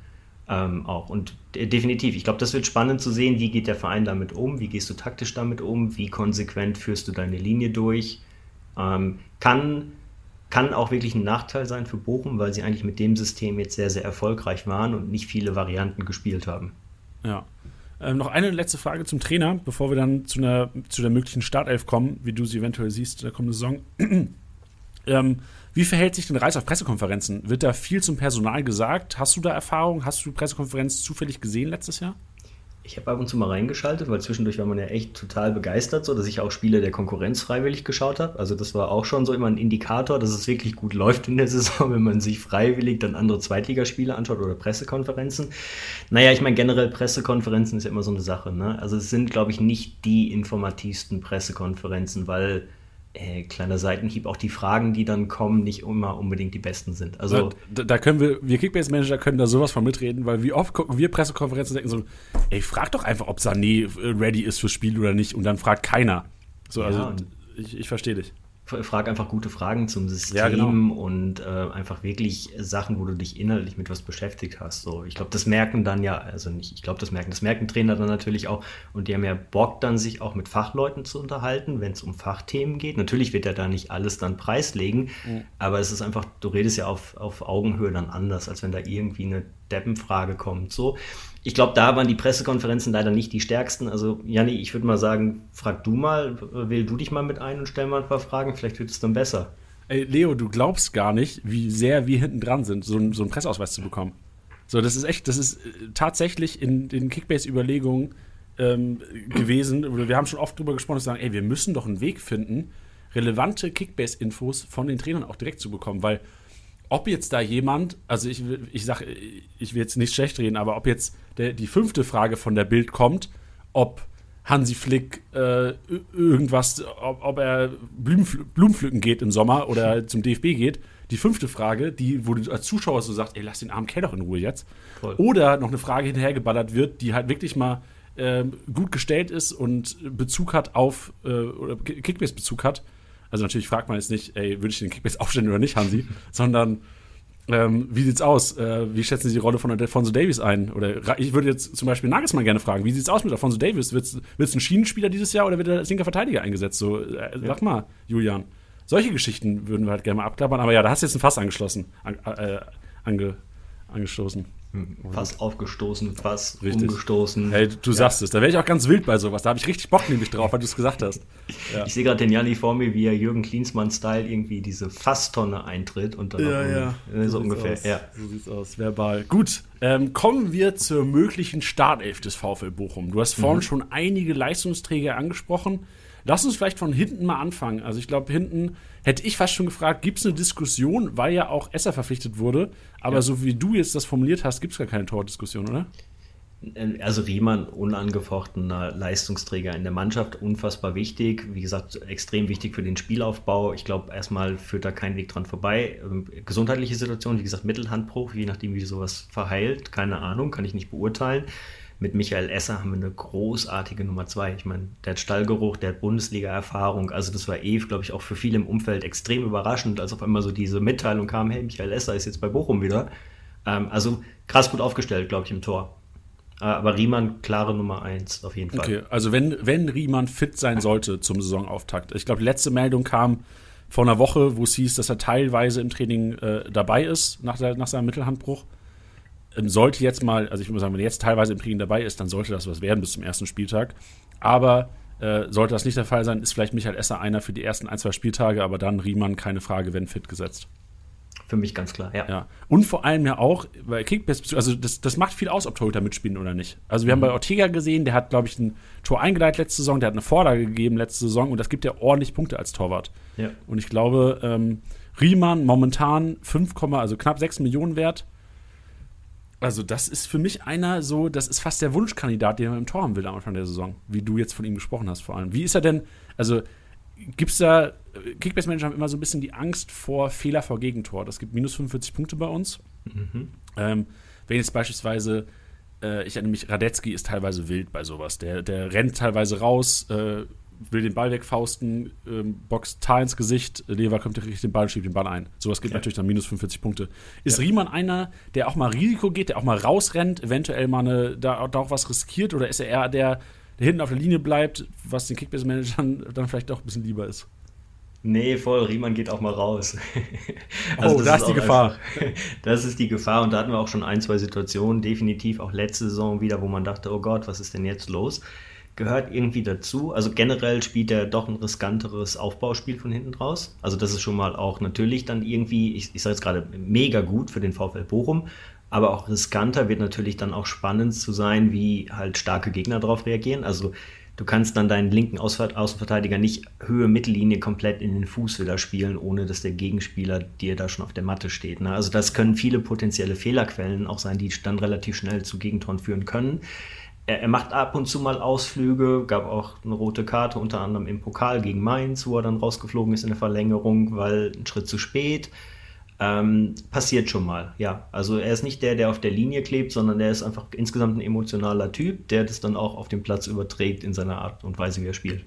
Ähm, auch. Und definitiv, ich glaube, das wird spannend zu sehen, wie geht der Verein damit um, wie gehst du taktisch damit um, wie konsequent führst du deine Linie durch ähm, kann, kann auch wirklich ein Nachteil sein für Bochum, weil sie eigentlich mit dem System jetzt sehr, sehr erfolgreich waren und nicht viele Varianten gespielt haben. Ja. Ähm, noch eine letzte Frage zum Trainer, bevor wir dann zu, einer, zu der möglichen Startelf kommen, wie du sie eventuell siehst in der kommenden Saison. *clears throat* ähm, wie verhält sich denn Reis auf Pressekonferenzen? Wird da viel zum Personal gesagt? Hast du da Erfahrung? Hast du Pressekonferenz zufällig gesehen letztes Jahr? Ich habe ab und zu mal reingeschaltet, weil zwischendurch war man ja echt total begeistert, so dass ich auch Spiele der Konkurrenz freiwillig geschaut habe. Also das war auch schon so immer ein Indikator, dass es wirklich gut läuft in der Saison, *laughs* wenn man sich freiwillig dann andere Zweitligaspiele anschaut oder Pressekonferenzen. Naja, ich meine generell Pressekonferenzen ist ja immer so eine Sache. Ne? Also es sind, glaube ich, nicht die informativsten Pressekonferenzen, weil äh, kleiner Seitenhieb, auch die Fragen, die dann kommen, nicht immer unbedingt die besten sind. Also da, da können wir, wir Kickbase-Manager können da sowas von mitreden, weil wie oft gucken wir Pressekonferenzen und denken so, ey, frag doch einfach, ob Sané äh, ready ist fürs Spiel oder nicht und dann fragt keiner. So, also ich, ich verstehe dich frag einfach gute Fragen zum System ja, genau. und äh, einfach wirklich Sachen, wo du dich inhaltlich mit was beschäftigt hast. So, ich glaube, das merken dann ja, also nicht, ich glaube, das merken, das merken Trainer dann natürlich auch und die haben ja Bock dann, sich auch mit Fachleuten zu unterhalten, wenn es um Fachthemen geht. Natürlich wird er da nicht alles dann preislegen, mhm. aber es ist einfach, du redest ja auf, auf Augenhöhe dann anders, als wenn da irgendwie eine Deppenfrage kommt. So, ich glaube, da waren die Pressekonferenzen leider nicht die stärksten. Also, Janni, ich würde mal sagen, frag du mal, wähl du dich mal mit ein und stell mal ein paar Fragen, vielleicht wird es dann besser. Ey, Leo, du glaubst gar nicht, wie sehr wir hinten dran sind, so, so einen Presseausweis zu bekommen. So, das ist echt, das ist äh, tatsächlich in den Kickbase-Überlegungen ähm, gewesen. Wir haben schon oft drüber gesprochen, dass wir sagen, ey, wir müssen doch einen Weg finden, relevante Kickbase-Infos von den Trainern auch direkt zu bekommen, weil ob jetzt da jemand, also ich, ich sage, ich will jetzt nicht schlecht reden, aber ob jetzt der, die fünfte Frage von der Bild kommt, ob Hansi Flick äh, irgendwas, ob, ob er Blumenpfl Blumenpflücken geht im Sommer oder *laughs* zum DFB geht. Die fünfte Frage, die, wo du als Zuschauer so sagst, ey, lass den armen Kerl doch in Ruhe jetzt. Voll. Oder noch eine Frage hinterhergeballert wird, die halt wirklich mal äh, gut gestellt ist und Bezug hat auf, äh, oder Kickbase-Bezug hat also natürlich fragt man jetzt nicht, ey, würde ich den Kickbase aufstellen oder nicht, Hansi, sondern ähm, wie sieht's aus? Äh, wie schätzen Sie die Rolle von Alfonso Davis ein? Oder ich würde jetzt zum Beispiel Nagelsmann gerne fragen, wie sieht's aus mit Alfonso Davis? Wird es ein Schienenspieler dieses Jahr oder wird er als linker Verteidiger eingesetzt? So, äh, ja. sag mal, Julian. Solche Geschichten würden wir halt gerne mal abklappern, aber ja, da hast du jetzt ein Fass angeschlossen, an, äh, ange, angestoßen. Fast aufgestoßen, fast richtig. umgestoßen. Hey, du ja. sagst es. Da wäre ich auch ganz wild bei sowas. Da habe ich richtig Bock nämlich drauf, weil du es gesagt hast. Ja. Ich sehe gerade den Janni vor mir, wie er Jürgen Klinsmann-Style irgendwie diese Fasstonne eintritt und dann ja, ja. so, so ungefähr. Aus. Ja. So sieht's aus. Verbal. Gut, ähm, kommen wir zur möglichen Startelf des VfL Bochum. Du hast vorhin mhm. schon einige Leistungsträger angesprochen. Lass uns vielleicht von hinten mal anfangen. Also ich glaube, hinten hätte ich fast schon gefragt, gibt es eine Diskussion, weil ja auch Esser verpflichtet wurde. Aber ja. so wie du jetzt das formuliert hast, gibt es gar keine Tordiskussion, oder? Also Riemann, unangefochtener Leistungsträger in der Mannschaft, unfassbar wichtig. Wie gesagt, extrem wichtig für den Spielaufbau. Ich glaube, erstmal führt da kein Weg dran vorbei. Ähm, gesundheitliche Situation, wie gesagt, Mittelhandbruch, je nachdem, wie sowas verheilt. Keine Ahnung, kann ich nicht beurteilen mit Michael Esser haben wir eine großartige Nummer zwei. Ich meine, der hat Stallgeruch, der hat Bundesliga-Erfahrung. Also das war eh, glaube ich, auch für viele im Umfeld extrem überraschend, als auf einmal so diese Mitteilung kam, hey, Michael Esser ist jetzt bei Bochum wieder. Ähm, also krass gut aufgestellt, glaube ich, im Tor. Äh, aber Riemann, klare Nummer eins, auf jeden Fall. Okay, also wenn, wenn Riemann fit sein sollte zum Saisonauftakt. Ich glaube, die letzte Meldung kam vor einer Woche, wo es hieß, dass er teilweise im Training äh, dabei ist, nach, der, nach seinem Mittelhandbruch. Ähm, sollte jetzt mal, also ich würde sagen, wenn er jetzt teilweise im Training dabei ist, dann sollte das was werden bis zum ersten Spieltag. Aber äh, sollte das nicht der Fall sein, ist vielleicht Michael Esser einer für die ersten ein, zwei Spieltage, aber dann Riemann, keine Frage, wenn fit gesetzt. Für mich ganz klar, ja. ja. Und vor allem ja auch, bei Kickbase, also das, das macht viel aus, ob Torhüter mitspielen oder nicht. Also wir mhm. haben bei Ortega gesehen, der hat, glaube ich, ein Tor eingeleitet letzte Saison, der hat eine Vorlage gegeben letzte Saison und das gibt ja ordentlich Punkte als Torwart. Ja. Und ich glaube, ähm, Riemann momentan 5, also knapp 6 Millionen wert also, das ist für mich einer so, das ist fast der Wunschkandidat, den man im Tor haben will am Anfang der Saison, wie du jetzt von ihm gesprochen hast, vor allem. Wie ist er denn, also gibt es da, Kickbase-Manager haben immer so ein bisschen die Angst vor Fehler vor Gegentor. Das gibt minus 45 Punkte bei uns. Mhm. Ähm, wenn jetzt beispielsweise, äh, ich erinnere mich, Radetzky ist teilweise wild bei sowas. Der, der rennt teilweise raus, äh, will den Ball wegfausten, ähm, boxt Tar ins Gesicht, Lever kommt richtig den Ball, schiebt den Ball ein. Sowas gibt ja. natürlich dann minus 45 Punkte. Ist ja. Riemann einer, der auch mal Risiko geht, der auch mal rausrennt, eventuell mal eine, da, da auch was riskiert, oder ist er eher der, der hinten auf der Linie bleibt, was den Kickbase-Managern dann vielleicht auch ein bisschen lieber ist? Nee, voll, Riemann geht auch mal raus. *laughs* also oh, da ist, die Gefahr. Einfach, *laughs* das ist die Gefahr und da hatten wir auch schon ein, zwei Situationen, definitiv auch letzte Saison wieder, wo man dachte, oh Gott, was ist denn jetzt los? Gehört irgendwie dazu. Also generell spielt er doch ein riskanteres Aufbauspiel von hinten draus. Also das ist schon mal auch natürlich dann irgendwie, ich, ich sage jetzt gerade, mega gut für den VfL Bochum. Aber auch riskanter wird natürlich dann auch spannend zu sein, wie halt starke Gegner darauf reagieren. Also du kannst dann deinen linken Außenverteidiger nicht Höhe Mittellinie komplett in den Fuß wieder spielen, ohne dass der Gegenspieler dir da schon auf der Matte steht. Ne? Also das können viele potenzielle Fehlerquellen auch sein, die dann relativ schnell zu Gegentoren führen können er, er, macht ab und zu mal Ausflüge, gab auch eine rote Karte, unter anderem im Pokal gegen Mainz, wo er dann rausgeflogen ist in der Verlängerung, weil ein Schritt zu spät. Ähm, passiert schon mal, ja. Also er ist nicht der, der auf der Linie klebt, sondern er ist einfach insgesamt ein emotionaler Typ, der das dann auch auf dem Platz überträgt in seiner Art und Weise, wie er spielt.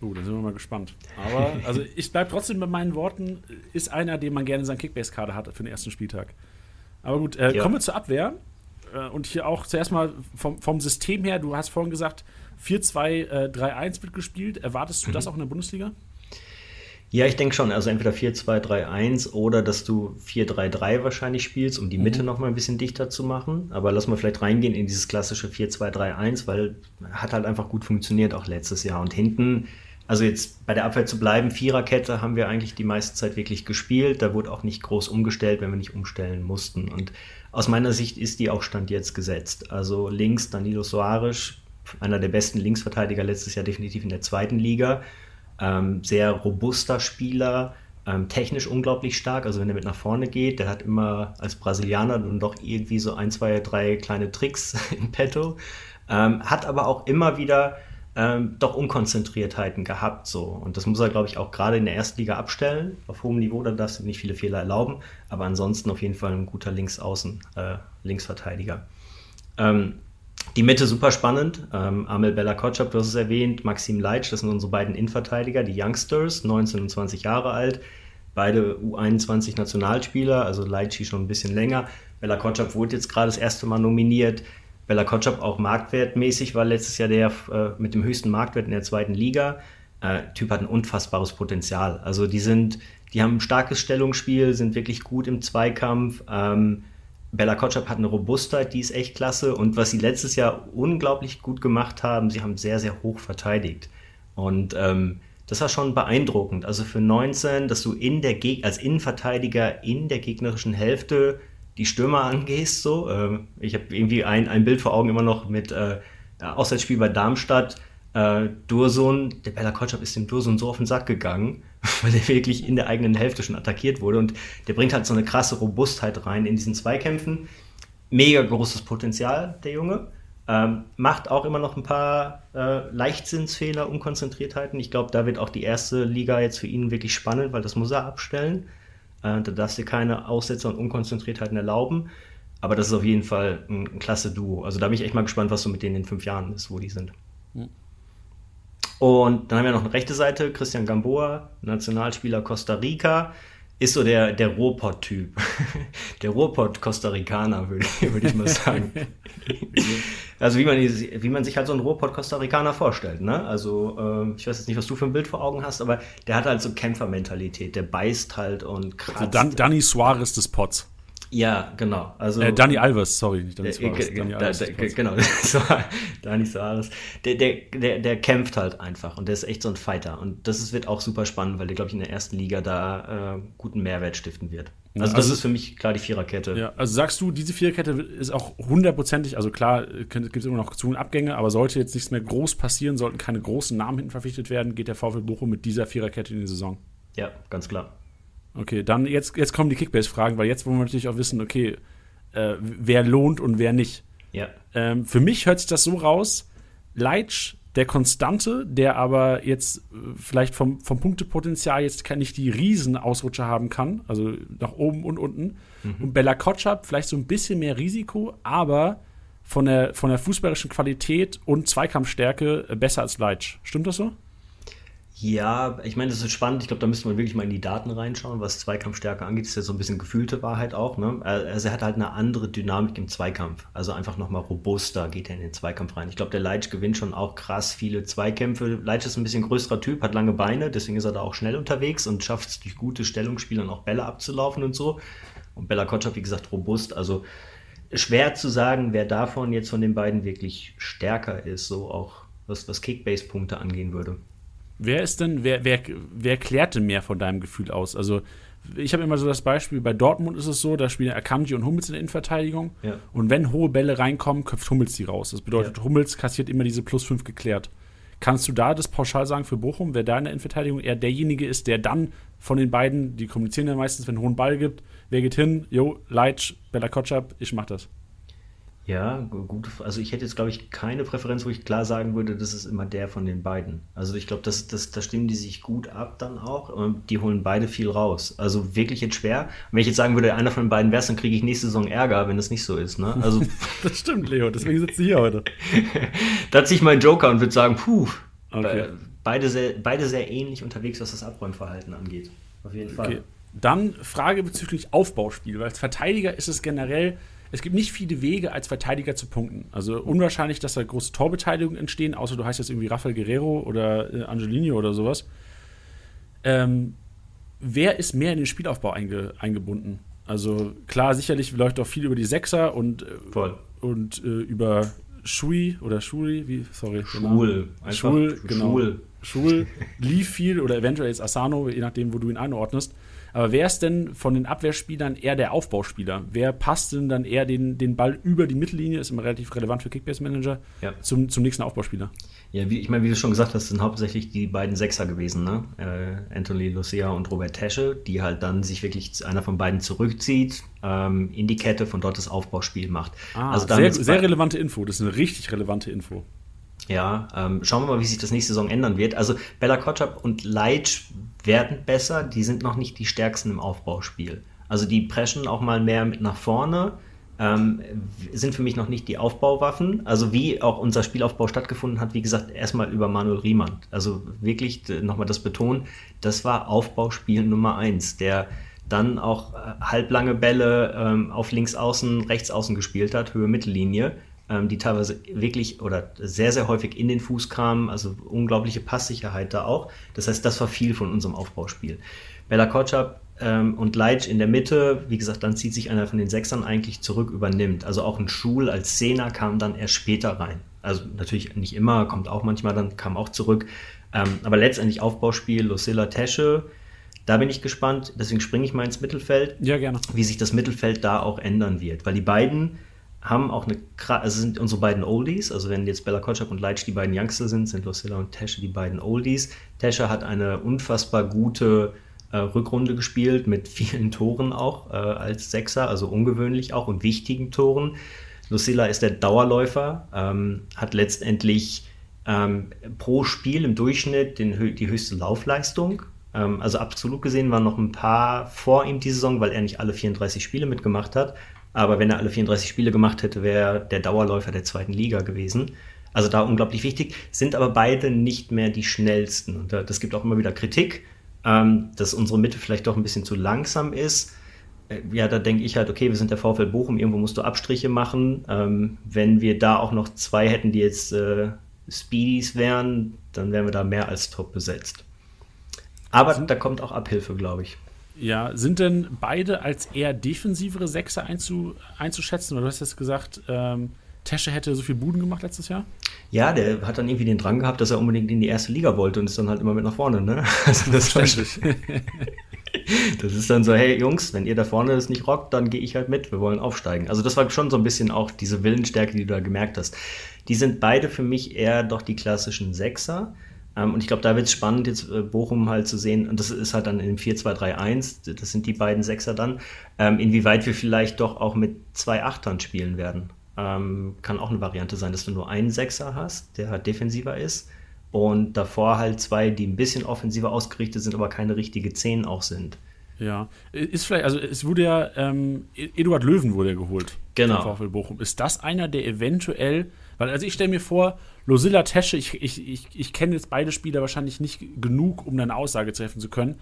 Oh, da sind wir mal gespannt. Aber also ich bleibe trotzdem bei meinen Worten, ist einer, den man gerne in seinen Kickbase-Kader hat für den ersten Spieltag. Aber gut, äh, ja. kommen wir zur Abwehr. Äh, und hier auch zuerst mal vom, vom System her, du hast vorhin gesagt, 4-2-3-1 wird gespielt. Erwartest du mhm. das auch in der Bundesliga? Ja, ich denke schon. Also entweder 4-2-3-1 oder dass du 4-3-3 wahrscheinlich spielst, um die mhm. Mitte noch mal ein bisschen dichter zu machen. Aber lass mal vielleicht reingehen in dieses klassische 4-2-3-1, weil hat halt einfach gut funktioniert auch letztes Jahr. Und hinten, also jetzt bei der Abwehr zu bleiben, Viererkette haben wir eigentlich die meiste Zeit wirklich gespielt. Da wurde auch nicht groß umgestellt, wenn wir nicht umstellen mussten. Und aus meiner Sicht ist die auch Stand jetzt gesetzt. Also links Danilo Soares, einer der besten Linksverteidiger letztes Jahr definitiv in der zweiten Liga ähm, sehr robuster Spieler, ähm, technisch unglaublich stark. Also wenn er mit nach vorne geht, der hat immer als Brasilianer dann doch irgendwie so ein, zwei, drei kleine Tricks *laughs* in petto. Ähm, hat aber auch immer wieder ähm, doch Unkonzentriertheiten gehabt. So. Und das muss er, glaube ich, auch gerade in der ersten Liga abstellen. Auf hohem Niveau, da darfst du nicht viele Fehler erlauben. Aber ansonsten auf jeden Fall ein guter Linksaußen, äh, Linksverteidiger. Ähm, die Mitte super spannend. Ähm, Amel Bella Kotschap, du hast es erwähnt, Maxim Leitsch, das sind unsere beiden Innenverteidiger, die Youngsters, 19 und 20 Jahre alt. Beide U21 Nationalspieler, also Leitschi schon ein bisschen länger. Bella Kotschap wurde jetzt gerade das erste Mal nominiert. Bella Kotschap auch marktwertmäßig war letztes Jahr der äh, mit dem höchsten Marktwert in der zweiten Liga. Äh, typ hat ein unfassbares Potenzial. Also die sind, die haben ein starkes Stellungsspiel, sind wirklich gut im Zweikampf. Ähm, Bella Kotschap hat eine Robustheit, die ist echt klasse. Und was sie letztes Jahr unglaublich gut gemacht haben, sie haben sehr, sehr hoch verteidigt. Und ähm, das war schon beeindruckend. Also für 19, dass du in der Geg als Innenverteidiger in der gegnerischen Hälfte die Stürmer angehst. So. Ähm, ich habe irgendwie ein, ein Bild vor Augen immer noch mit äh, Auswärtsspiel bei Darmstadt äh, Dursun, der Bella Kotschap ist dem Dursun so auf den Sack gegangen, *laughs* weil er wirklich in der eigenen Hälfte schon attackiert wurde und der bringt halt so eine krasse Robustheit rein in diesen Zweikämpfen. Mega großes Potenzial, der Junge. Ähm, macht auch immer noch ein paar äh, Leichtsinnsfehler, Unkonzentriertheiten. Ich glaube, da wird auch die erste Liga jetzt für ihn wirklich spannend, weil das muss er abstellen. Äh, da darfst du keine Aussetzer und Unkonzentriertheiten erlauben. Aber das ist auf jeden Fall ein, ein klasse Duo. Also da bin ich echt mal gespannt, was so mit denen in fünf Jahren ist, wo die sind. Mhm. Und dann haben wir noch eine rechte Seite, Christian Gamboa, Nationalspieler Costa Rica, ist so der, der Ruhrpott-Typ. *laughs* der Ruhrpott-Costa Ricaner, würde würd ich mal *laughs* sagen. also wie man, wie man sich halt so einen Ruhrpott-Costa Ricaner vorstellt. Ne? Also äh, ich weiß jetzt nicht, was du für ein Bild vor Augen hast, aber der hat halt so Kämpfermentalität. Der beißt halt und kratzt. Also Dan Danny Suarez des Pots. Ja, genau. Also, äh, Dani Alves, sorry, nicht Dani äh, Suarez. Äh, Dani Alves da, da, genau, *laughs* Dani Suarez. Der, der, der, der kämpft halt einfach und der ist echt so ein Fighter. Und das ist, wird auch super spannend, weil der, glaube ich, in der ersten Liga da äh, guten Mehrwert stiften wird. Also, das also, ist für mich klar die Viererkette. Ja, also sagst du, diese Viererkette ist auch hundertprozentig, also klar, gibt es immer noch zu Abgänge, aber sollte jetzt nichts mehr groß passieren, sollten keine großen Namen hinten verpflichtet werden, geht der VfL Bochum mit dieser Viererkette in die Saison. Ja, ganz klar. Okay, dann jetzt, jetzt kommen die Kickbase-Fragen, weil jetzt wollen wir natürlich auch wissen, okay, äh, wer lohnt und wer nicht. Ja. Ähm, für mich hört sich das so raus, Leitsch, der Konstante, der aber jetzt äh, vielleicht vom, vom Punktepotenzial jetzt nicht die Riesenausrutscher haben kann, also nach oben und unten. Mhm. Und Bella Kotschap vielleicht so ein bisschen mehr Risiko, aber von der, von der fußballerischen Qualität und Zweikampfstärke äh, besser als Leitsch. Stimmt das so? Ja, ich meine, das ist spannend. Ich glaube, da müsste man wirklich mal in die Daten reinschauen, was Zweikampfstärke angeht. Das ist ja so ein bisschen gefühlte Wahrheit auch. Ne? Also er hat halt eine andere Dynamik im Zweikampf. Also einfach nochmal robuster geht er in den Zweikampf rein. Ich glaube, der Leitsch gewinnt schon auch krass viele Zweikämpfe. Leitsch ist ein bisschen größerer Typ, hat lange Beine, deswegen ist er da auch schnell unterwegs und schafft es durch gute Stellungsspiele auch Bälle abzulaufen und so. Und Bella Kotschap, wie gesagt, robust. Also schwer zu sagen, wer davon jetzt von den beiden wirklich stärker ist, so auch was, was Kickbase-Punkte angehen würde. Wer ist denn, wer, wer, wer klärt denn mehr von deinem Gefühl aus? Also, ich habe immer so das Beispiel, bei Dortmund ist es so, da spielen Akanji und Hummels in der Innenverteidigung. Ja. Und wenn hohe Bälle reinkommen, köpft Hummels die raus. Das bedeutet, ja. Hummels kassiert immer diese plus 5 geklärt. Kannst du da das pauschal sagen für Bochum, wer da in der Innenverteidigung eher derjenige ist, der dann von den beiden, die kommunizieren ja meistens, wenn es einen hohen Ball gibt, wer geht hin? Jo, Leitsch, Bella Kotschap, ich mach das. Ja, gut. Also ich hätte jetzt, glaube ich, keine Präferenz, wo ich klar sagen würde, das ist immer der von den beiden. Also ich glaube, das, das, da stimmen die sich gut ab dann auch. Und die holen beide viel raus. Also wirklich jetzt schwer. Und wenn ich jetzt sagen würde, einer von den beiden wäre dann kriege ich nächste Saison Ärger, wenn das nicht so ist. Ne? Also, *laughs* das stimmt, Leo. Deswegen sitzt du hier heute. *laughs* da hat sich mein Joker und würde sagen, puh, okay. beide sehr, beide sehr ähnlich unterwegs, was das Abräumverhalten angeht. Auf jeden Fall. Okay. Dann Frage bezüglich Aufbauspiel, weil als Verteidiger ist es generell, es gibt nicht viele Wege, als Verteidiger zu punkten. Also unwahrscheinlich, dass da große Torbeteiligungen entstehen, außer du heißt jetzt irgendwie Rafael Guerrero oder äh, Angelino oder sowas. Ähm, wer ist mehr in den Spielaufbau einge, eingebunden? Also klar, sicherlich läuft auch viel über die Sechser und, Voll. und äh, über Schui oder Schuri, wie, sorry. Schul. Schul, genau. Schul. Schul lief viel oder eventuell jetzt Asano, je nachdem, wo du ihn einordnest. Aber wer ist denn von den Abwehrspielern eher der Aufbauspieler? Wer passt denn dann eher den, den Ball über die Mittellinie, ist immer relativ relevant für Kickbase-Manager, ja. zum, zum nächsten Aufbauspieler? Ja, wie, ich meine, wie du schon gesagt hast, sind hauptsächlich die beiden Sechser gewesen, ne? Äh, Anthony Lucia und Robert Tesche, die halt dann sich wirklich einer von beiden zurückzieht, ähm, in die Kette, von dort das Aufbauspiel macht. Ah, also sehr, sehr relevante Info, das ist eine richtig relevante Info. Ja, ähm, schauen wir mal, wie sich das nächste Saison ändern wird. Also Bella Kotschap und Leitsch werden besser, die sind noch nicht die stärksten im Aufbauspiel. Also die preschen auch mal mehr mit nach vorne, ähm, sind für mich noch nicht die Aufbauwaffen. Also wie auch unser Spielaufbau stattgefunden hat, wie gesagt, erstmal über Manuel Riemann. Also wirklich nochmal das betonen, das war Aufbauspiel Nummer eins, der dann auch äh, halblange Bälle ähm, auf links außen, rechts außen gespielt hat, Höhe Mittellinie ähm, die teilweise wirklich oder sehr, sehr häufig in den Fuß kamen, also unglaubliche Passsicherheit da auch. Das heißt, das war viel von unserem Aufbauspiel. Bella Kotschap ähm, und Leitsch in der Mitte, wie gesagt, dann zieht sich einer von den Sechsern eigentlich zurück, übernimmt. Also auch ein Schul als Zehner kam dann erst später rein. Also natürlich nicht immer, kommt auch manchmal dann, kam auch zurück. Ähm, aber letztendlich Aufbauspiel, Lucilla Tesche, da bin ich gespannt, deswegen springe ich mal ins Mittelfeld. Ja, gerne. Wie sich das Mittelfeld da auch ändern wird. Weil die beiden haben auch eine, also sind unsere beiden Oldies, also wenn jetzt Bella Kotschap und Leitch die beiden Youngster sind, sind Lucilla und Tesche die beiden Oldies. Tesche hat eine unfassbar gute äh, Rückrunde gespielt, mit vielen *laughs* Toren auch äh, als Sechser, also ungewöhnlich auch und wichtigen Toren. Lucilla ist der Dauerläufer, ähm, hat letztendlich ähm, pro Spiel im Durchschnitt den, die höchste Laufleistung. Ähm, also absolut gesehen waren noch ein paar vor ihm die Saison, weil er nicht alle 34 Spiele mitgemacht hat. Aber wenn er alle 34 Spiele gemacht hätte, wäre er der Dauerläufer der zweiten Liga gewesen. Also da unglaublich wichtig, sind aber beide nicht mehr die schnellsten. Und das gibt auch immer wieder Kritik, ähm, dass unsere Mitte vielleicht doch ein bisschen zu langsam ist. Äh, ja, da denke ich halt, okay, wir sind der VfL Bochum, irgendwo musst du Abstriche machen. Ähm, wenn wir da auch noch zwei hätten, die jetzt äh, Speedies wären, dann wären wir da mehr als top besetzt. Aber da kommt auch Abhilfe, glaube ich. Ja, sind denn beide als eher defensivere Sechser einzu, einzuschätzen? Weil du hast jetzt gesagt, ähm, Tesche hätte so viel Buden gemacht letztes Jahr? Ja, der hat dann irgendwie den Drang gehabt, dass er unbedingt in die erste Liga wollte und ist dann halt immer mit nach vorne, ne? *laughs* Also das, das, *laughs* das ist dann so, hey Jungs, wenn ihr da vorne es nicht rockt, dann gehe ich halt mit, wir wollen aufsteigen. Also das war schon so ein bisschen auch diese Willensstärke, die du da gemerkt hast. Die sind beide für mich eher doch die klassischen Sechser. Ähm, und ich glaube, da wird es spannend, jetzt äh, Bochum halt zu sehen, und das ist halt dann in 4-2-3-1, das sind die beiden Sechser dann, ähm, inwieweit wir vielleicht doch auch mit zwei Achtern spielen werden. Ähm, kann auch eine Variante sein, dass du nur einen Sechser hast, der halt defensiver ist, und davor halt zwei, die ein bisschen offensiver ausgerichtet sind, aber keine richtige Zehn auch sind. Ja, ist vielleicht, also es wurde ja, ähm, Eduard Löwen wurde ja geholt. Genau. VfL Bochum. Ist das einer, der eventuell, weil also ich stelle mir vor, Losilla Tesche, ich, ich, ich, ich kenne jetzt beide Spieler wahrscheinlich nicht genug, um eine Aussage treffen zu können,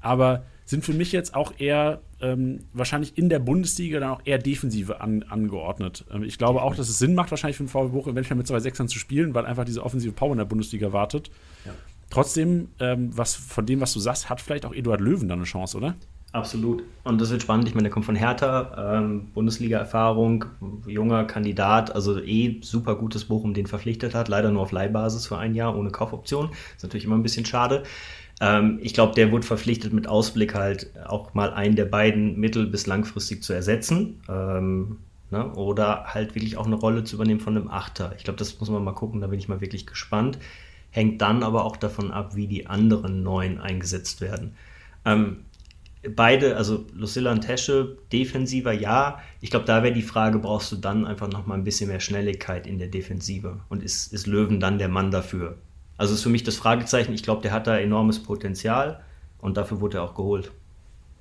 aber sind für mich jetzt auch eher ähm, wahrscheinlich in der Bundesliga dann auch eher Defensive an, angeordnet. Ähm, ich glaube auch, dass es Sinn macht, wahrscheinlich für den VfB Bochum eventuell mit zwei Sechsern zu spielen, weil einfach diese offensive Power in der Bundesliga wartet. Ja. Trotzdem, ähm, was von dem, was du sagst, hat vielleicht auch Eduard Löwen dann eine Chance, oder? Absolut. Und das wird spannend. Ich meine, der kommt von Hertha, ähm, Bundesliga-Erfahrung, junger Kandidat, also eh super gutes Bochum den verpflichtet hat. Leider nur auf Leihbasis für ein Jahr ohne Kaufoption. Ist natürlich immer ein bisschen schade. Ähm, ich glaube, der wurde verpflichtet mit Ausblick halt auch mal einen der beiden mittel- bis langfristig zu ersetzen. Ähm, ne? Oder halt wirklich auch eine Rolle zu übernehmen von einem Achter. Ich glaube, das muss man mal gucken. Da bin ich mal wirklich gespannt. Hängt dann aber auch davon ab, wie die anderen neuen eingesetzt werden. Ähm, beide, also Lucilla und Tesche, defensiver ja. Ich glaube, da wäre die Frage, brauchst du dann einfach noch mal ein bisschen mehr Schnelligkeit in der Defensive? Und ist, ist Löwen dann der Mann dafür? Also ist für mich das Fragezeichen. Ich glaube, der hat da enormes Potenzial und dafür wurde er auch geholt.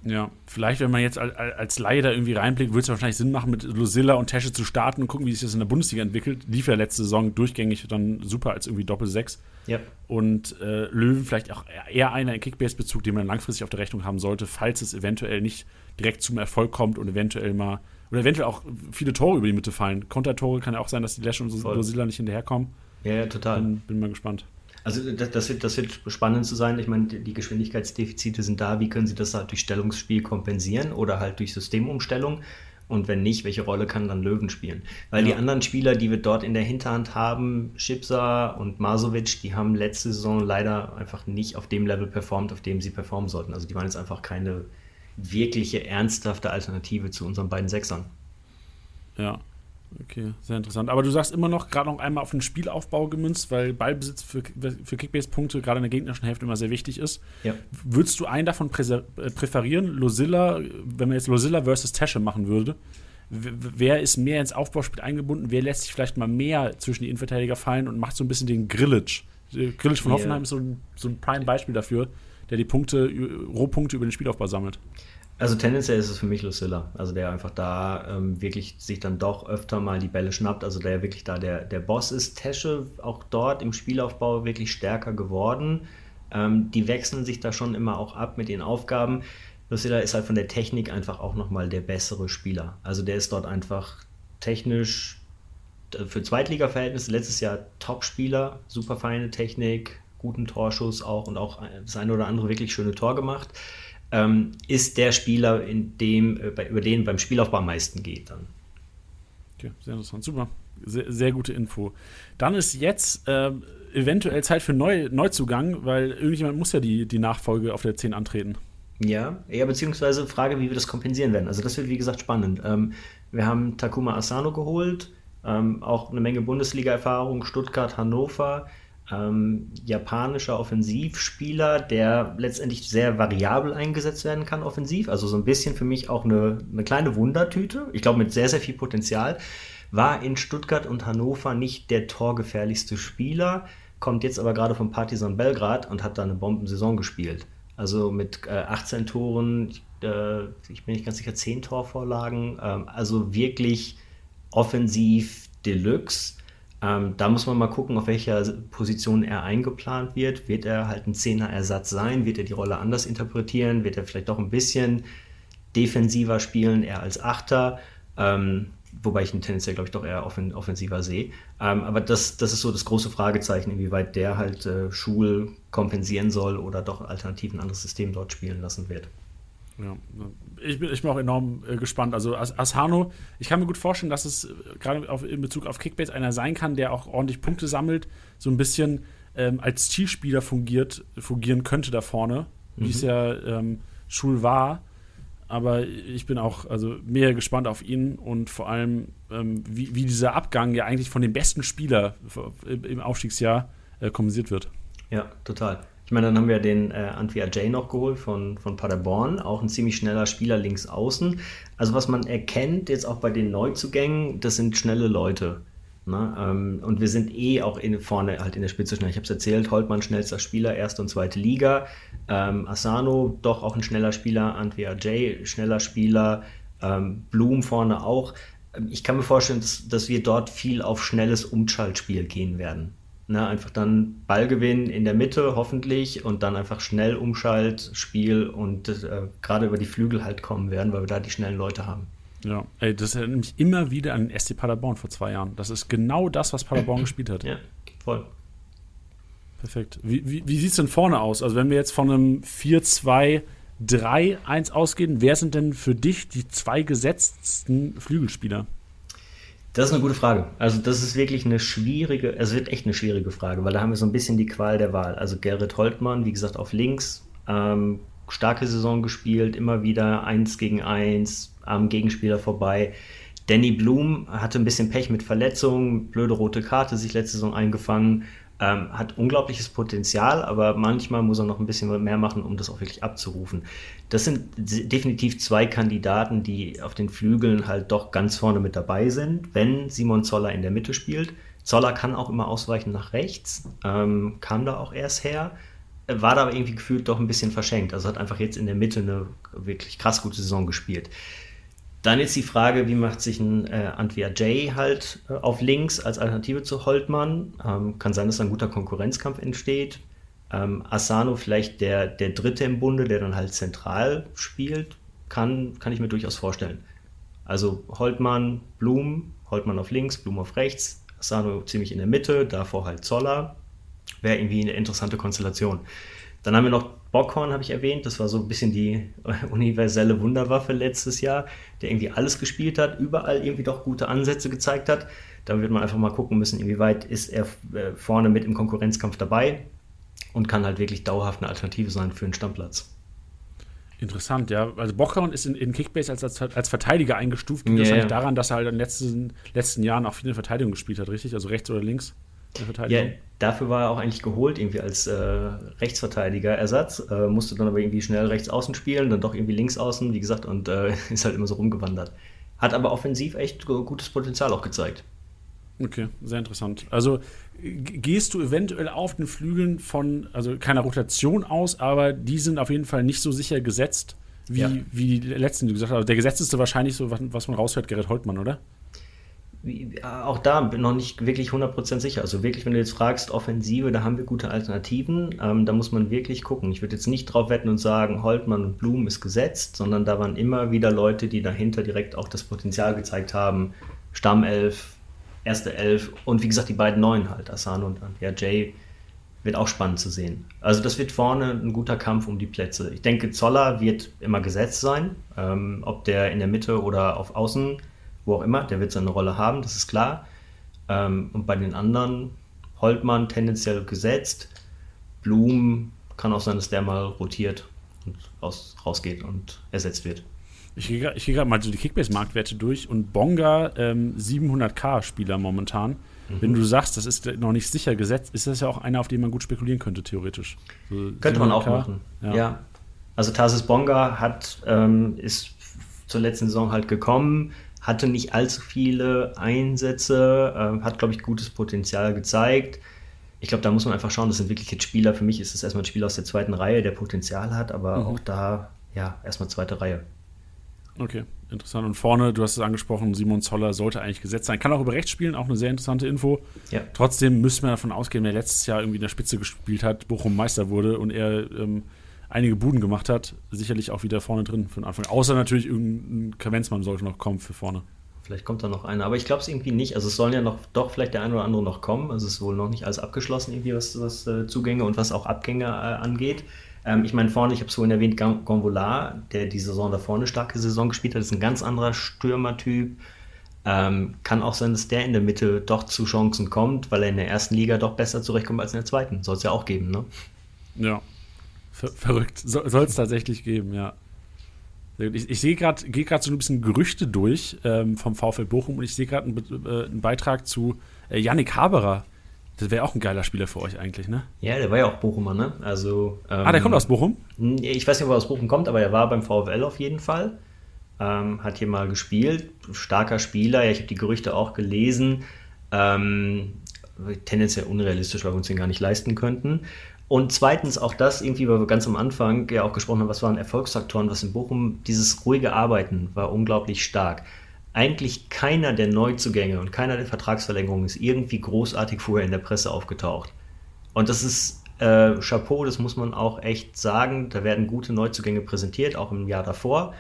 Ja, vielleicht, wenn man jetzt als, Laie da irgendwie reinblickt, würde es wahrscheinlich Sinn machen, mit Lucilla und Tesche zu starten und gucken, wie sich das in der Bundesliga entwickelt. Lief ja letzte Saison durchgängig dann super als irgendwie Doppel-6. Ja. Und äh, Löwen vielleicht auch eher einer in Kickbase-Bezug, den man langfristig auf der Rechnung haben sollte, falls es eventuell nicht direkt zum Erfolg kommt und eventuell mal, oder eventuell auch viele Tore über die Mitte fallen. Kontertore kann ja auch sein, dass die Lesch und Lucilla nicht hinterherkommen. Ja, ja, total. Bin, bin mal gespannt. Also das, das, wird, das wird spannend zu sein. Ich meine, die Geschwindigkeitsdefizite sind da. Wie können sie das halt durch Stellungsspiel kompensieren oder halt durch Systemumstellung? Und wenn nicht, welche Rolle kann dann Löwen spielen? Weil ja. die anderen Spieler, die wir dort in der Hinterhand haben, Schipsa und Masovic, die haben letzte Saison leider einfach nicht auf dem Level performt, auf dem sie performen sollten. Also die waren jetzt einfach keine wirkliche, ernsthafte Alternative zu unseren beiden Sechsern. Ja, Okay, sehr interessant. Aber du sagst immer noch gerade noch einmal auf den Spielaufbau gemünzt, weil Ballbesitz für, für Kickbase-Punkte gerade in der gegnerischen Hälfte immer sehr wichtig ist. Ja. Würdest du einen davon äh, präferieren? Losilla, wenn man jetzt Losilla versus Tasche machen würde, wer ist mehr ins Aufbauspiel eingebunden? Wer lässt sich vielleicht mal mehr zwischen die Innenverteidiger fallen und macht so ein bisschen den Grillage? Grillage von Hoffenheim yeah. ist so ein, so ein Prime-Beispiel dafür, der die Punkte, Rohpunkte über den Spielaufbau sammelt. Also tendenziell ist es für mich Lucilla, also der einfach da ähm, wirklich sich dann doch öfter mal die Bälle schnappt, also der wirklich da der, der Boss ist. Tesche auch dort im Spielaufbau wirklich stärker geworden. Ähm, die wechseln sich da schon immer auch ab mit ihren Aufgaben. Lucilla ist halt von der Technik einfach auch nochmal der bessere Spieler. Also der ist dort einfach technisch äh, für Zweitliga-Verhältnisse letztes Jahr Top-Spieler, super feine Technik, guten Torschuss auch und auch das eine oder andere wirklich schöne Tor gemacht ähm, ist der Spieler, in dem, äh, über den beim Spielaufbau am meisten geht dann. Okay, sehr interessant, super. Sehr, sehr gute Info. Dann ist jetzt äh, eventuell Zeit für Neu Neuzugang, weil irgendjemand muss ja die, die Nachfolge auf der 10 antreten. Ja, ja, beziehungsweise Frage, wie wir das kompensieren werden. Also das wird, wie gesagt, spannend. Ähm, wir haben Takuma Asano geholt, ähm, auch eine Menge Bundesliga-Erfahrung, Stuttgart, Hannover ähm, japanischer Offensivspieler, der letztendlich sehr variabel eingesetzt werden kann offensiv. Also so ein bisschen für mich auch eine, eine kleine Wundertüte. Ich glaube mit sehr, sehr viel Potenzial. War in Stuttgart und Hannover nicht der torgefährlichste Spieler, kommt jetzt aber gerade vom Partizan Belgrad und hat da eine Bombensaison gespielt. Also mit äh, 18 Toren, äh, ich bin nicht ganz sicher, 10 Torvorlagen. Ähm, also wirklich offensiv Deluxe. Ähm, da muss man mal gucken, auf welcher Position er eingeplant wird. Wird er halt ein Zehner-Ersatz sein? Wird er die Rolle anders interpretieren? Wird er vielleicht doch ein bisschen defensiver spielen, eher als Achter? Ähm, wobei ich ihn tendenziell, glaube ich, doch eher offen, offensiver sehe. Ähm, aber das, das ist so das große Fragezeichen, inwieweit der halt äh, Schul kompensieren soll oder doch alternativ ein anderes System dort spielen lassen wird. Ja, ich bin, ich bin auch enorm äh, gespannt. Also As Asano, ich kann mir gut vorstellen, dass es äh, gerade in Bezug auf Kickbase einer sein kann, der auch ordentlich Punkte sammelt, so ein bisschen ähm, als Zielspieler fungiert, fungieren könnte da vorne, mhm. wie es ja ähm, Schul war. Aber ich bin auch also mehr gespannt auf ihn und vor allem, ähm, wie, wie dieser Abgang ja eigentlich von dem besten Spieler im Aufstiegsjahr äh, kompensiert wird. Ja, total. Ich meine, dann haben wir den äh, Antwi Ajay noch geholt von, von Paderborn, auch ein ziemlich schneller Spieler links außen. Also was man erkennt jetzt auch bei den Neuzugängen, das sind schnelle Leute. Ne? Ähm, und wir sind eh auch in, vorne halt in der Spitze schnell. Ich habe es erzählt, Holtmann schnellster Spieler, erste und zweite Liga. Ähm, Asano doch auch ein schneller Spieler, Antwi Ajay schneller Spieler, ähm, Blum vorne auch. Ähm, ich kann mir vorstellen, dass, dass wir dort viel auf schnelles Umschaltspiel gehen werden. Ne, einfach dann Ballgewinn in der Mitte hoffentlich und dann einfach schnell Umschaltspiel und äh, gerade über die Flügel halt kommen werden, weil wir da die schnellen Leute haben. Ja, ey, das erinnert mich immer wieder an den SC Paderborn vor zwei Jahren. Das ist genau das, was Paderborn *clears throat* gespielt hat. Ja, voll. Perfekt. Wie, wie, wie sieht es denn vorne aus? Also, wenn wir jetzt von einem 4-2-3-1 ausgehen, wer sind denn für dich die zwei gesetzten Flügelspieler? Das ist eine gute Frage. Also das ist wirklich eine schwierige, es wird echt eine schwierige Frage, weil da haben wir so ein bisschen die Qual der Wahl. Also Gerrit Holtmann, wie gesagt, auf links, ähm, starke Saison gespielt, immer wieder eins gegen eins am Gegenspieler vorbei. Danny Blum hatte ein bisschen Pech mit Verletzungen, blöde rote Karte sich letzte Saison eingefangen. Ähm, hat unglaubliches Potenzial, aber manchmal muss er noch ein bisschen mehr machen, um das auch wirklich abzurufen. Das sind definitiv zwei Kandidaten, die auf den Flügeln halt doch ganz vorne mit dabei sind, wenn Simon Zoller in der Mitte spielt. Zoller kann auch immer ausweichen nach rechts, ähm, kam da auch erst her. war da aber irgendwie gefühlt doch ein bisschen verschenkt. Also hat einfach jetzt in der Mitte eine wirklich krass gute Saison gespielt. Dann ist die Frage, wie macht sich ein äh, Antwia J halt äh, auf links als Alternative zu Holtmann? Ähm, kann sein, dass ein guter Konkurrenzkampf entsteht. Ähm, Asano vielleicht der, der Dritte im Bunde, der dann halt zentral spielt, kann, kann ich mir durchaus vorstellen. Also Holtmann, Blum, Holtmann auf links, Blum auf rechts, Asano ziemlich in der Mitte, davor halt Zoller. Wäre irgendwie eine interessante Konstellation. Dann haben wir noch Bockhorn, habe ich erwähnt. Das war so ein bisschen die universelle Wunderwaffe letztes Jahr, der irgendwie alles gespielt hat, überall irgendwie doch gute Ansätze gezeigt hat. Da wird man einfach mal gucken müssen, inwieweit ist er äh, vorne mit im Konkurrenzkampf dabei und kann halt wirklich dauerhaft eine Alternative sein für einen Stammplatz. Interessant, ja. Also Bockhorn ist in, in Kickbase als, als, als Verteidiger eingestuft. Liegt yeah. wahrscheinlich daran, dass er halt in den letzten, letzten Jahren auch viele Verteidigungen gespielt hat, richtig? Also rechts oder links? Ja, dafür war er auch eigentlich geholt, irgendwie als äh, Rechtsverteidiger-Ersatz. Äh, musste dann aber irgendwie schnell rechts außen spielen, dann doch irgendwie links außen, wie gesagt, und äh, *laughs* ist halt immer so rumgewandert. Hat aber offensiv echt gutes Potenzial auch gezeigt. Okay, sehr interessant. Also gehst du eventuell auf den Flügeln von, also keiner Rotation aus, aber die sind auf jeden Fall nicht so sicher gesetzt wie, ja. wie die letzten, die du gesagt hast. Also der gesetzteste wahrscheinlich so, was man raushört, Gerrit Holtmann, oder? Auch da bin noch nicht wirklich 100% sicher. Also wirklich, wenn du jetzt fragst, Offensive, da haben wir gute Alternativen. Ähm, da muss man wirklich gucken. Ich würde jetzt nicht drauf wetten und sagen, Holtmann und Blum ist gesetzt, sondern da waren immer wieder Leute, die dahinter direkt auch das Potenzial gezeigt haben. Stammelf, erste Elf und wie gesagt die beiden Neuen halt, Asano und ja, Jay, wird auch spannend zu sehen. Also das wird vorne ein guter Kampf um die Plätze. Ich denke, Zoller wird immer gesetzt sein, ähm, ob der in der Mitte oder auf Außen wo auch immer, der wird seine Rolle haben, das ist klar. Ähm, und bei den anderen, Holtmann tendenziell gesetzt, Blum kann auch sein, dass der mal rotiert und raus, rausgeht und ersetzt wird. Ich gehe geh gerade mal so die Kickbase-Marktwerte durch und Bonga ähm, 700k-Spieler momentan. Mhm. Wenn du sagst, das ist noch nicht sicher gesetzt, ist das ja auch einer, auf den man gut spekulieren könnte, theoretisch. So könnte man auch machen. Ja. ja. Also Tarsis Bonga hat, ähm, ist zur letzten Saison halt gekommen, hatte nicht allzu viele Einsätze, äh, hat, glaube ich, gutes Potenzial gezeigt. Ich glaube, da muss man einfach schauen, das sind wirklich jetzt Spieler. Für mich ist es erstmal ein Spieler aus der zweiten Reihe, der Potenzial hat, aber mhm. auch da, ja, erstmal zweite Reihe. Okay, interessant. Und vorne, du hast es angesprochen, Simon Zoller sollte eigentlich gesetzt sein. Kann auch über rechts spielen, auch eine sehr interessante Info. Ja. Trotzdem müssen wir davon ausgehen, wer letztes Jahr irgendwie in der Spitze gespielt hat, Bochum Meister wurde und er ähm, einige Buden gemacht hat, sicherlich auch wieder vorne drin für den Anfang. Außer natürlich irgendein Kavenzmann sollte noch kommen für vorne. Vielleicht kommt da noch einer, aber ich glaube es irgendwie nicht. Also es sollen ja noch doch vielleicht der eine oder andere noch kommen. Also es ist wohl noch nicht alles abgeschlossen, irgendwie was, was äh, Zugänge und was auch Abgänge äh, angeht. Ähm, ich meine, vorne, ich habe es vorhin erwähnt, Gonvola, der die Saison da vorne starke Saison gespielt hat, ist ein ganz anderer Stürmertyp. Ähm, kann auch sein, dass der in der Mitte doch zu Chancen kommt, weil er in der ersten Liga doch besser zurechtkommt als in der zweiten. Soll es ja auch geben, ne? Ja, Ver verrückt. So, Soll es tatsächlich geben, ja. Ich, ich sehe gerade, gehe gerade so ein bisschen Gerüchte durch ähm, vom VfL Bochum und ich sehe gerade einen, äh, einen, Beitrag zu äh, Yannick Haberer. Das wäre auch ein geiler Spieler für euch eigentlich, ne? Ja, der war ja auch Bochumer, ne? Also, ähm, ah, der kommt aus Bochum? Ich weiß nicht, wo er aus Bochum kommt, aber er war beim VfL auf jeden Fall. Ähm, hat hier mal gespielt. Starker Spieler. Ja, ich habe die Gerüchte auch gelesen. Ähm, tendenziell unrealistisch, weil wir uns den gar nicht leisten könnten. Und zweitens auch das, irgendwie, weil wir ganz am Anfang ja auch gesprochen haben, was waren Erfolgsfaktoren, was in Bochum, dieses ruhige Arbeiten war unglaublich stark. Eigentlich keiner der Neuzugänge und keiner der Vertragsverlängerungen ist irgendwie großartig vorher in der Presse aufgetaucht. Und das ist äh, Chapeau, das muss man auch echt sagen. Da werden gute Neuzugänge präsentiert, auch im Jahr davor.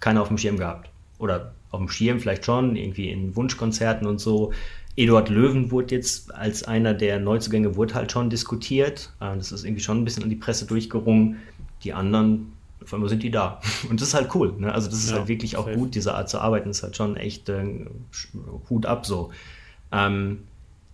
Keiner auf dem Schirm gehabt. Oder auf dem Schirm vielleicht schon, irgendwie in Wunschkonzerten und so. Eduard Löwen wurde jetzt als einer der Neuzugänge wurde halt schon diskutiert. Äh, das ist irgendwie schon ein bisschen an die Presse durchgerungen. Die anderen, auf einmal sind die da. *laughs* Und das ist halt cool. Ne? Also das ist ja, halt wirklich auch gut, diese Art zu arbeiten. Das ist halt schon echt äh, Hut ab so. Ähm,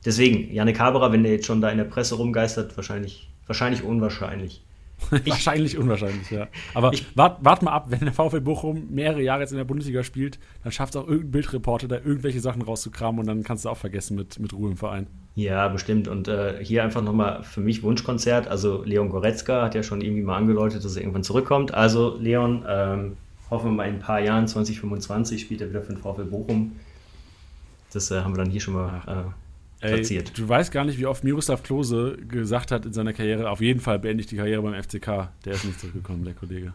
deswegen, Janik Haberer, wenn der jetzt schon da in der Presse rumgeistert, wahrscheinlich, wahrscheinlich unwahrscheinlich. *laughs* Wahrscheinlich unwahrscheinlich, ja. Aber ich, wart, wart mal ab, wenn der VfL Bochum mehrere Jahre jetzt in der Bundesliga spielt, dann schafft auch irgendein Bildreporter da irgendwelche Sachen rauszukramen und dann kannst du auch vergessen mit, mit Ruhe im Verein. Ja, bestimmt. Und äh, hier einfach nochmal für mich Wunschkonzert. Also Leon Goretzka hat ja schon irgendwie mal angedeutet, dass er irgendwann zurückkommt. Also Leon, ähm, hoffen wir mal in ein paar Jahren, 2025, spielt er wieder für den VfL Bochum. Das äh, haben wir dann hier schon mal platziert. du weißt gar nicht, wie oft Miroslav Klose gesagt hat in seiner Karriere, auf jeden Fall beende ich die Karriere beim FCK. Der ist nicht zurückgekommen, der Kollege.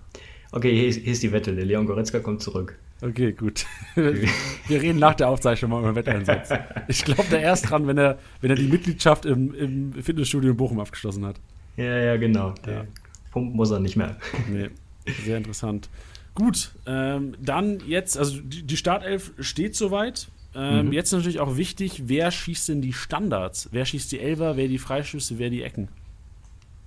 Okay, hier ist, hier ist die Wette. Der Leon Goretzka kommt zurück. Okay, gut. Wir reden nach der Aufzeichnung mal über Wetteinsatz. Ich glaube da erst dran, wenn er, wenn er die Mitgliedschaft im, im Fitnessstudio in Bochum abgeschlossen hat. Ja, ja, genau. Der Pump muss er nicht mehr. Nee, sehr interessant. Gut, ähm, dann jetzt, also die, die Startelf steht soweit. Ähm, mhm. Jetzt natürlich auch wichtig, wer schießt denn die Standards? Wer schießt die Elfer, wer die Freischüsse, wer die Ecken?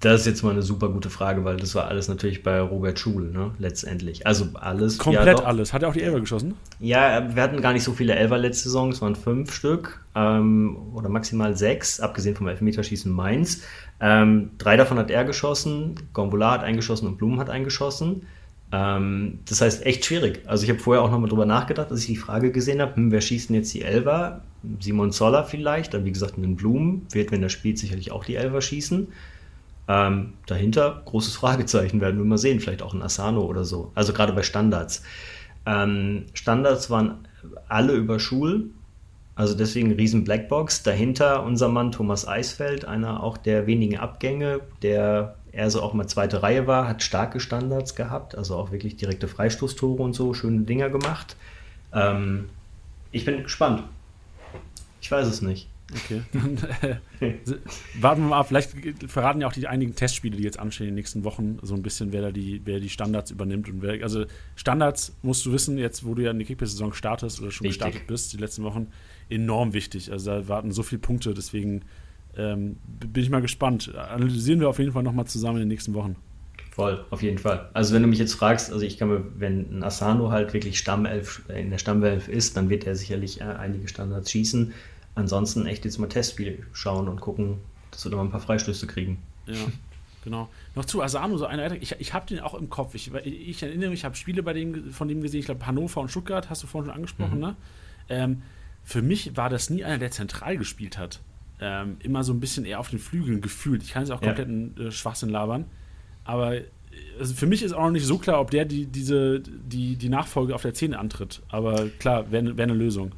Das ist jetzt mal eine super gute Frage, weil das war alles natürlich bei Robert Schul, ne, letztendlich. Also alles. Komplett ja, alles. Hat er auch die Elfer geschossen? Ja, wir hatten gar nicht so viele Elfer letzte Saison, es waren fünf Stück ähm, oder maximal sechs, abgesehen vom Elfmeterschießen Mainz. Ähm, drei davon hat er geschossen, Gombola hat eingeschossen und Blumen hat eingeschossen. Ähm, das heißt, echt schwierig. Also ich habe vorher auch nochmal drüber nachgedacht, als ich die Frage gesehen habe, hm, wer schießt denn jetzt die Elfer? Simon Zoller vielleicht, dann wie gesagt in den Blumen, wird, wenn er spielt, sicherlich auch die Elfer schießen. Ähm, dahinter großes Fragezeichen werden wir mal sehen, vielleicht auch ein Asano oder so. Also gerade bei Standards. Ähm, Standards waren alle über Schul, also deswegen riesen Blackbox. Dahinter unser Mann Thomas Eisfeld, einer auch der wenigen Abgänge, der eher so auch mal zweite Reihe war, hat starke Standards gehabt, also auch wirklich direkte Freistoßtore und so, schöne Dinger gemacht. Ähm, ich bin gespannt. Ich weiß es nicht. Okay, äh, warten wir mal ab. Vielleicht verraten ja auch die einigen Testspiele, die jetzt anstehen in den nächsten Wochen, so ein bisschen, wer da die, wer die Standards übernimmt. Und wer, also Standards musst du wissen, jetzt wo du ja in die Kickbase-Saison startest oder schon Wichtig. gestartet bist, die letzten Wochen, enorm wichtig. Also da warten so viele Punkte, deswegen ähm, bin ich mal gespannt. Analysieren wir auf jeden Fall nochmal zusammen in den nächsten Wochen. Voll, auf jeden Fall. Also wenn du mich jetzt fragst, also ich kann mir, wenn ein Asano halt wirklich Stammelf, in der Stammelf ist, dann wird er sicherlich äh, einige Standards schießen. Ansonsten echt jetzt mal Testspiel schauen und gucken, dass wir da mal ein paar Freistöße kriegen. Ja, genau. Noch zu Asano, so eine ich, ich habe den auch im Kopf. Ich, ich erinnere mich, ich habe Spiele bei dem, von dem gesehen, ich glaube Hannover und Stuttgart, hast du vorhin schon angesprochen, mhm. ne? Ähm, für mich war das nie einer, der zentral gespielt hat. Ähm, immer so ein bisschen eher auf den Flügeln gefühlt. Ich kann jetzt auch ja. komplett einen äh, Schwachsinn labern. Aber äh, also für mich ist auch noch nicht so klar, ob der die, diese, die, die Nachfolge auf der 10 antritt. Aber klar, wäre wär eine Lösung.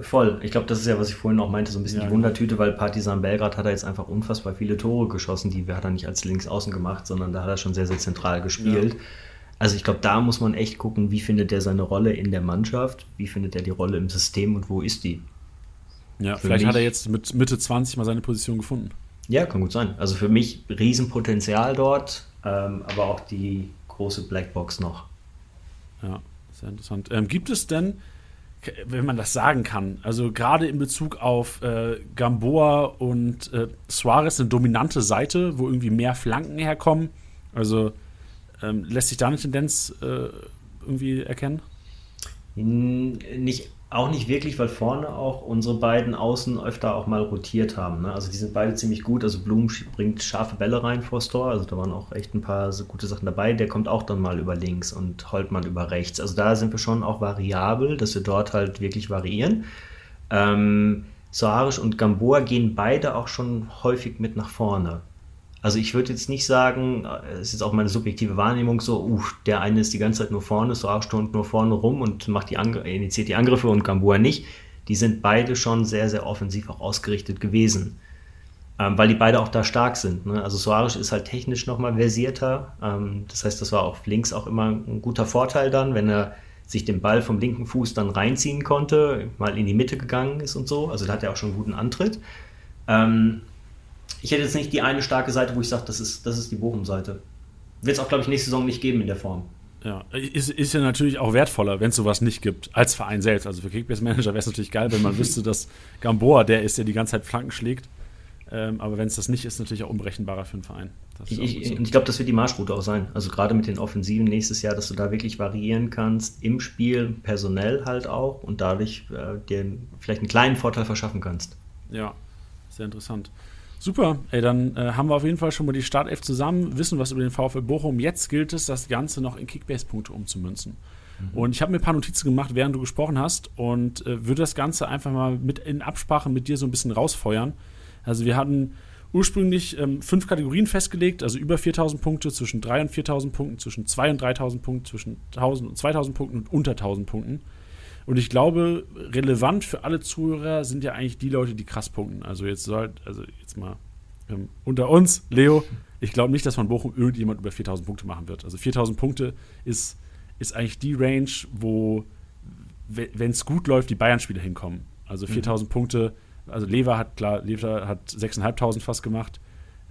Voll. Ich glaube, das ist ja, was ich vorhin auch meinte, so ein bisschen ja, die Wundertüte, weil Partisan Belgrad hat er jetzt einfach unfassbar viele Tore geschossen. Die hat er nicht als Linksaußen gemacht, sondern da hat er schon sehr, sehr zentral gespielt. Ja. Also ich glaube, da muss man echt gucken, wie findet er seine Rolle in der Mannschaft, wie findet er die Rolle im System und wo ist die. Ja, für vielleicht mich, hat er jetzt mit Mitte 20 mal seine Position gefunden. Ja, kann gut sein. Also für mich Riesenpotenzial dort, ähm, aber auch die große Blackbox noch. Ja, sehr interessant. Ähm, gibt es denn, wenn man das sagen kann, also gerade in Bezug auf äh, Gamboa und äh, Suarez eine dominante Seite, wo irgendwie mehr Flanken herkommen? Also ähm, lässt sich da eine Tendenz äh, irgendwie erkennen? Nicht, auch nicht wirklich, weil vorne auch unsere beiden Außen öfter auch mal rotiert haben. Ne? Also die sind beide ziemlich gut. Also Blum bringt scharfe Bälle rein vor Tor. Also da waren auch echt ein paar so gute Sachen dabei. Der kommt auch dann mal über links und Holtmann über rechts. Also da sind wir schon auch variabel, dass wir dort halt wirklich variieren. Ähm, Soares und Gamboa gehen beide auch schon häufig mit nach vorne. Also ich würde jetzt nicht sagen, es ist auch meine subjektive Wahrnehmung so, uh, der eine ist die ganze Zeit nur vorne, so stund nur vorne rum und macht die initiiert die Angriffe und Gamboa nicht. Die sind beide schon sehr, sehr offensiv auch ausgerichtet gewesen. Ähm, weil die beide auch da stark sind. Ne? Also Soares ist halt technisch nochmal versierter. Ähm, das heißt, das war auf links auch immer ein guter Vorteil dann, wenn er sich den Ball vom linken Fuß dann reinziehen konnte, mal in die Mitte gegangen ist und so. Also da hat er auch schon einen guten Antritt. Ähm, ich hätte jetzt nicht die eine starke Seite, wo ich sage, das ist, das ist die Bochum-Seite. Wird es auch, glaube ich, nächste Saison nicht geben in der Form. Ja, ist, ist ja natürlich auch wertvoller, wenn es sowas nicht gibt, als Verein selbst. Also für Kickbase-Manager wäre es natürlich geil, wenn man *laughs* wüsste, dass Gamboa der ist, der die ganze Zeit Flanken schlägt. Ähm, aber wenn es das nicht ist, natürlich auch unberechenbarer für einen Verein. ich, ich, ich glaube, das wird die Marschroute auch sein. Also gerade mit den Offensiven nächstes Jahr, dass du da wirklich variieren kannst, im Spiel, personell halt auch und dadurch äh, dir vielleicht einen kleinen Vorteil verschaffen kannst. Ja, sehr interessant. Super, ey, dann äh, haben wir auf jeden Fall schon mal die Startelf zusammen, wissen was über den VfL Bochum. Jetzt gilt es, das Ganze noch in Kickbase-Punkte umzumünzen. Mhm. Und ich habe mir ein paar Notizen gemacht, während du gesprochen hast und äh, würde das Ganze einfach mal mit in Absprache mit dir so ein bisschen rausfeuern. Also wir hatten ursprünglich ähm, fünf Kategorien festgelegt, also über 4000 Punkte, zwischen 3 und 4000 Punkten, zwischen 2 und 3000 Punkten, zwischen 1000 und 2000 Punkten und unter 1000 Punkten. Und ich glaube, relevant für alle Zuhörer sind ja eigentlich die Leute, die krass punkten. Also jetzt soll, also jetzt mal ähm, unter uns, Leo, ich glaube nicht, dass von Bochum irgendjemand über 4000 Punkte machen wird. Also 4000 Punkte ist, ist eigentlich die Range, wo, wenn es gut läuft, die Bayern-Spieler hinkommen. Also 4000 mhm. Punkte, also Lever hat klar, Lever hat 6.500 fast gemacht.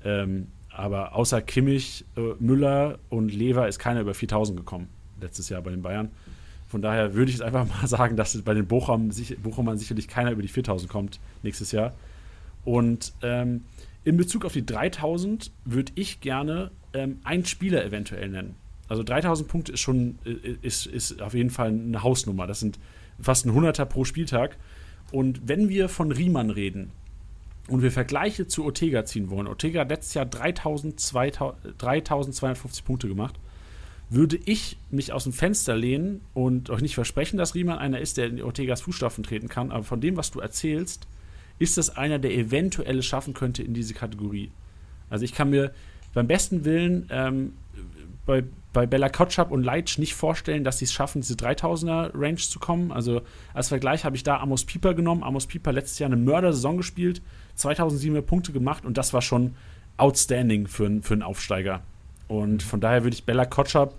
Ähm, aber außer Kimmich, äh, Müller und Lever ist keiner über 4000 gekommen letztes Jahr bei den Bayern. Von daher würde ich jetzt einfach *laughs* mal sagen, dass bei den Bochum, Bochumern sicherlich keiner über die 4000 kommt nächstes Jahr. Und ähm, in Bezug auf die 3000 würde ich gerne ähm, einen Spieler eventuell nennen. Also 3000 Punkte ist schon ist, ist auf jeden Fall eine Hausnummer. Das sind fast ein Hunderter pro Spieltag. Und wenn wir von Riemann reden und wir Vergleiche zu Ortega ziehen wollen, Ortega hat letztes Jahr 3000, 3250 Punkte gemacht würde ich mich aus dem Fenster lehnen und euch nicht versprechen, dass Riemann einer ist, der in Ortegas Fußstapfen treten kann, aber von dem, was du erzählst, ist das einer, der eventuell es schaffen könnte in diese Kategorie. Also ich kann mir beim besten Willen ähm, bei, bei Bella Kotschap und Leitsch nicht vorstellen, dass sie es schaffen, diese 3000er-Range zu kommen. Also als Vergleich habe ich da Amos Pieper genommen. Amos Pieper letztes Jahr eine Mörder-Saison gespielt, 2700 Punkte gemacht und das war schon outstanding für, für einen Aufsteiger. Und von daher würde ich Bella Kotschap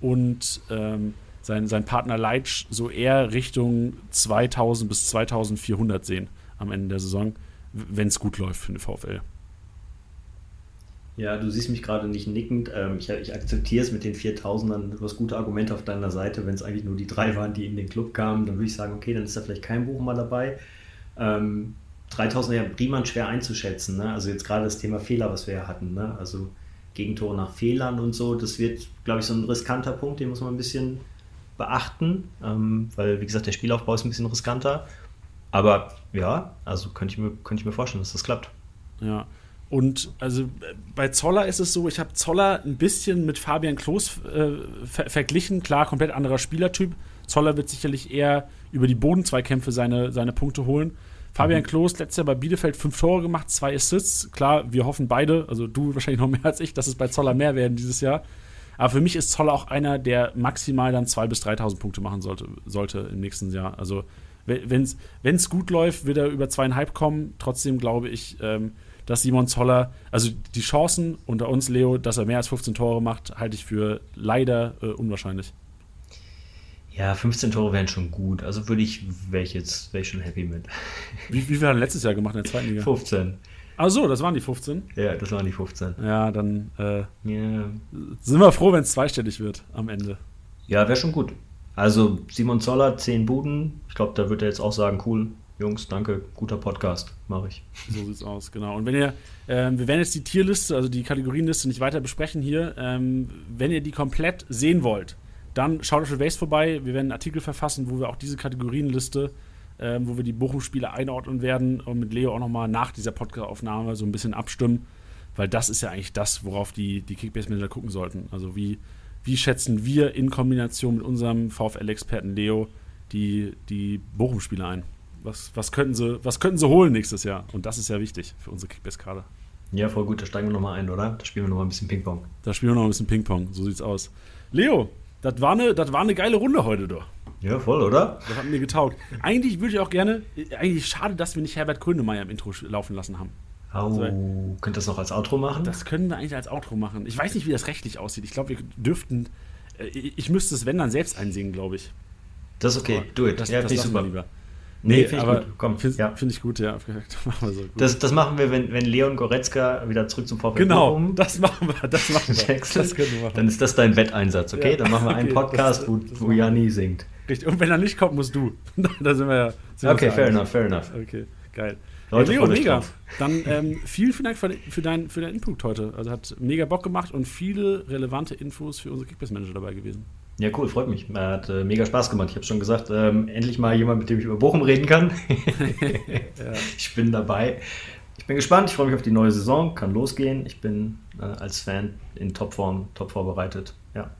und ähm, sein, sein Partner Leitsch so eher Richtung 2000 bis 2400 sehen am Ende der Saison, wenn es gut läuft für den VfL. Ja, du siehst mich gerade nicht nickend. Ähm, ich, ich akzeptiere es mit den 4000ern. Du hast gute Argumente auf deiner Seite. Wenn es eigentlich nur die drei waren, die in den Club kamen, dann würde ich sagen, okay, dann ist da vielleicht kein Buch mal dabei. Ähm, 3000 ja prima schwer einzuschätzen. Ne? Also jetzt gerade das Thema Fehler, was wir ja hatten. Ne? Also Gegentore nach Fehlern und so. Das wird, glaube ich, so ein riskanter Punkt, den muss man ein bisschen beachten, ähm, weil, wie gesagt, der Spielaufbau ist ein bisschen riskanter. Aber ja, also könnte ich mir, könnte ich mir vorstellen, dass das klappt. Ja. Und also bei Zoller ist es so, ich habe Zoller ein bisschen mit Fabian Klos äh, ver verglichen. Klar, komplett anderer Spielertyp. Zoller wird sicherlich eher über die Bodenzweikämpfe seine, seine Punkte holen. Fabian mhm. Klos letztes Jahr bei Bielefeld fünf Tore gemacht, zwei Assists. Klar, wir hoffen beide, also du wahrscheinlich noch mehr als ich, dass es bei Zoller mehr werden dieses Jahr. Aber für mich ist Zoller auch einer, der maximal dann 2.000 bis 3.000 Punkte machen sollte, sollte im nächsten Jahr. Also wenn es gut läuft, wird er über zweieinhalb kommen. Trotzdem glaube ich, ähm, dass Simon Zoller, also die Chancen unter uns, Leo, dass er mehr als 15 Tore macht, halte ich für leider äh, unwahrscheinlich. Ja, 15 Tore wären schon gut. Also würde ich, wäre ich jetzt wär ich schon happy mit. Wie, wie viel hat er letztes Jahr gemacht in der zweiten Liga? 15. Ach so, das waren die 15? Ja, das waren die 15. Ja, dann äh, yeah. sind wir froh, wenn es zweistellig wird am Ende. Ja, wäre schon gut. Also Simon Zoller, 10 Buden. Ich glaube, da wird er jetzt auch sagen, cool, Jungs, danke, guter Podcast, mache ich. So sieht's aus, genau. Und wenn ihr, ähm, wir werden jetzt die Tierliste, also die Kategorienliste nicht weiter besprechen hier. Ähm, wenn ihr die komplett sehen wollt, dann schaut auf Base vorbei. Wir werden einen Artikel verfassen, wo wir auch diese Kategorienliste, ähm, wo wir die Bochum-Spiele einordnen werden und mit Leo auch nochmal nach dieser Podcast-Aufnahme so ein bisschen abstimmen, weil das ist ja eigentlich das, worauf die, die Kickbase-Manager gucken sollten. Also wie, wie schätzen wir in Kombination mit unserem VfL-Experten Leo die, die Bochum-Spiele ein? Was, was, könnten sie, was könnten sie holen nächstes Jahr? Und das ist ja wichtig für unsere Kickbase-Kader. Ja, voll gut, da steigen wir nochmal ein, oder? Da spielen wir nochmal ein bisschen Ping-Pong. Da spielen wir noch ein bisschen Ping-Pong, so sieht's aus. Leo, das war, eine, das war eine geile Runde heute, doch. Ja, voll, oder? Das hat mir getaugt. Eigentlich würde ich auch gerne, eigentlich schade, dass wir nicht Herbert Grönemeyer im Intro laufen lassen haben. Oh, also, könnt das noch als Outro machen? Das können wir eigentlich als Outro machen. Ich weiß nicht, wie das rechtlich aussieht. Ich glaube, wir dürften, äh, ich müsste es, wenn, dann selbst einsingen, glaube ich. Das ist okay, do it. Das, ja, das lassen super. lieber. Nee, nee Finde ja. find ich gut, ja. *laughs* machen wir so. Gut. Das, das machen wir, wenn, wenn Leon Goretzka wieder zurück zum VfL Genau, Bochum das machen wir. Das machen wir. *laughs* das können wir machen. Dann ist das dein Wetteinsatz, okay? Ja. Dann machen wir einen *laughs* Podcast, das, wo, wo Jani singt. Richtig, und wenn er nicht kommt, musst du. da sind wir ja. Sind okay, fair enough, fair enough. Okay, geil. Leute, Leo, mega. Drauf. Dann ähm, vielen, vielen Dank für, für, dein, für deinen Input heute. Also hat mega Bock gemacht und viele relevante Infos für unsere Kickbase-Manager dabei gewesen. Ja, cool, freut mich. Hat äh, mega Spaß gemacht. Ich habe schon gesagt, ähm, endlich mal jemand, mit dem ich über Bochum reden kann. *laughs* *laughs* ja. Ich bin dabei. Ich bin gespannt, ich freue mich auf die neue Saison, kann losgehen. Ich bin äh, als Fan in Topform, top vorbereitet. Ja.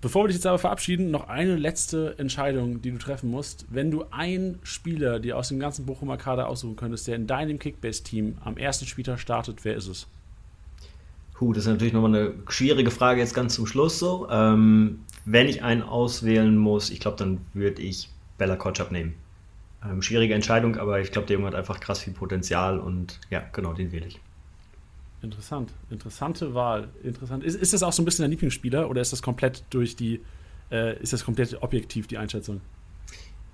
Bevor wir dich jetzt aber verabschieden, noch eine letzte Entscheidung, die du treffen musst. Wenn du einen Spieler, dir aus dem ganzen Bochumer Kader aussuchen könntest, der in deinem Kickbase-Team am ersten Spieltag startet, wer ist es? Puh, das ist natürlich nochmal eine schwierige Frage jetzt ganz zum Schluss so. Ähm, wenn ich einen auswählen muss, ich glaube, dann würde ich Bella Kotschap nehmen. Ähm, schwierige Entscheidung, aber ich glaube, der Junge hat einfach krass viel Potenzial und ja, genau, den wähle ich. Interessant, interessante Wahl. Interessant. Ist, ist das auch so ein bisschen dein Lieblingsspieler oder ist das komplett durch die, äh, ist das komplett objektiv die Einschätzung?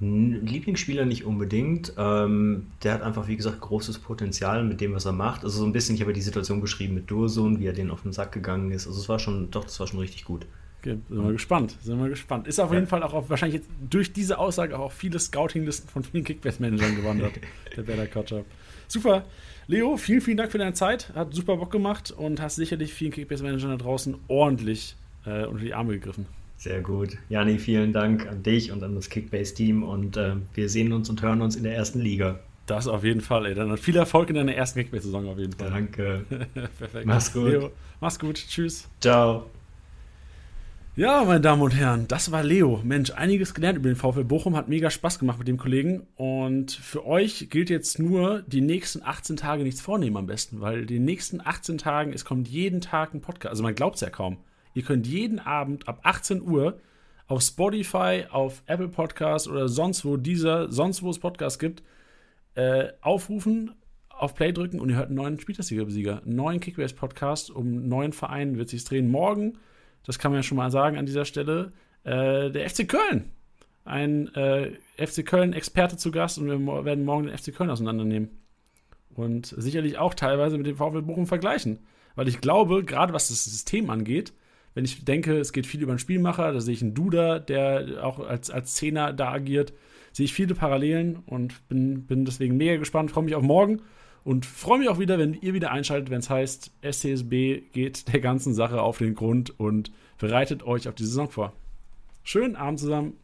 Lieblingsspieler nicht unbedingt. Ähm, der hat einfach, wie gesagt, großes Potenzial mit dem, was er macht. Also so ein bisschen, ich habe die Situation beschrieben mit Dursun, wie er den auf den Sack gegangen ist. Also es war schon, doch, das war schon richtig gut. Okay, sind wir gespannt, sind wir gespannt. Ist auf ja. jeden Fall auch auf, wahrscheinlich jetzt durch diese Aussage auch viele Scouting-Listen von vielen Kickbase-Managern gewandert, *laughs* der Berda Kotschap. Super. Leo, vielen, vielen Dank für deine Zeit. Hat super Bock gemacht und hast sicherlich vielen Kickbase-Managern da draußen ordentlich äh, unter die Arme gegriffen. Sehr gut. Jani, vielen Dank an dich und an das Kickbase-Team und äh, wir sehen uns und hören uns in der ersten Liga. Das auf jeden Fall, ey. Dann viel Erfolg in deiner ersten Kickbase-Saison auf jeden Fall. Danke. *laughs* Perfekt. Mach's gut. Leo, mach's gut. Tschüss. Ciao. Ja, meine Damen und Herren, das war Leo. Mensch, einiges gelernt über den VfL Bochum, hat mega Spaß gemacht mit dem Kollegen. Und für euch gilt jetzt nur, die nächsten 18 Tage nichts vornehmen am besten, weil die nächsten 18 Tagen, es kommt jeden Tag ein Podcast. Also man glaubt es ja kaum. Ihr könnt jeden Abend ab 18 Uhr auf Spotify, auf Apple Podcasts oder sonst wo dieser, sonst wo es Podcasts gibt, äh, aufrufen, auf Play drücken und ihr hört einen neuen Spieltagssieger-Besieger, einen neuen Kickbase-Podcast um einen neuen Verein wird sich drehen. Morgen das kann man ja schon mal sagen an dieser Stelle, äh, der FC Köln. Ein äh, FC Köln-Experte zu Gast und wir werden morgen den FC Köln auseinandernehmen. Und sicherlich auch teilweise mit dem VfL Bochum vergleichen. Weil ich glaube, gerade was das System angeht, wenn ich denke, es geht viel über einen Spielmacher, da sehe ich einen Duda, der auch als, als Zehner da agiert, sehe ich viele Parallelen und bin, bin deswegen mega gespannt, freue mich auf morgen und freue mich auch wieder, wenn ihr wieder einschaltet, wenn es heißt, SCSB geht der ganzen Sache auf den Grund und bereitet euch auf die Saison vor. Schönen Abend zusammen.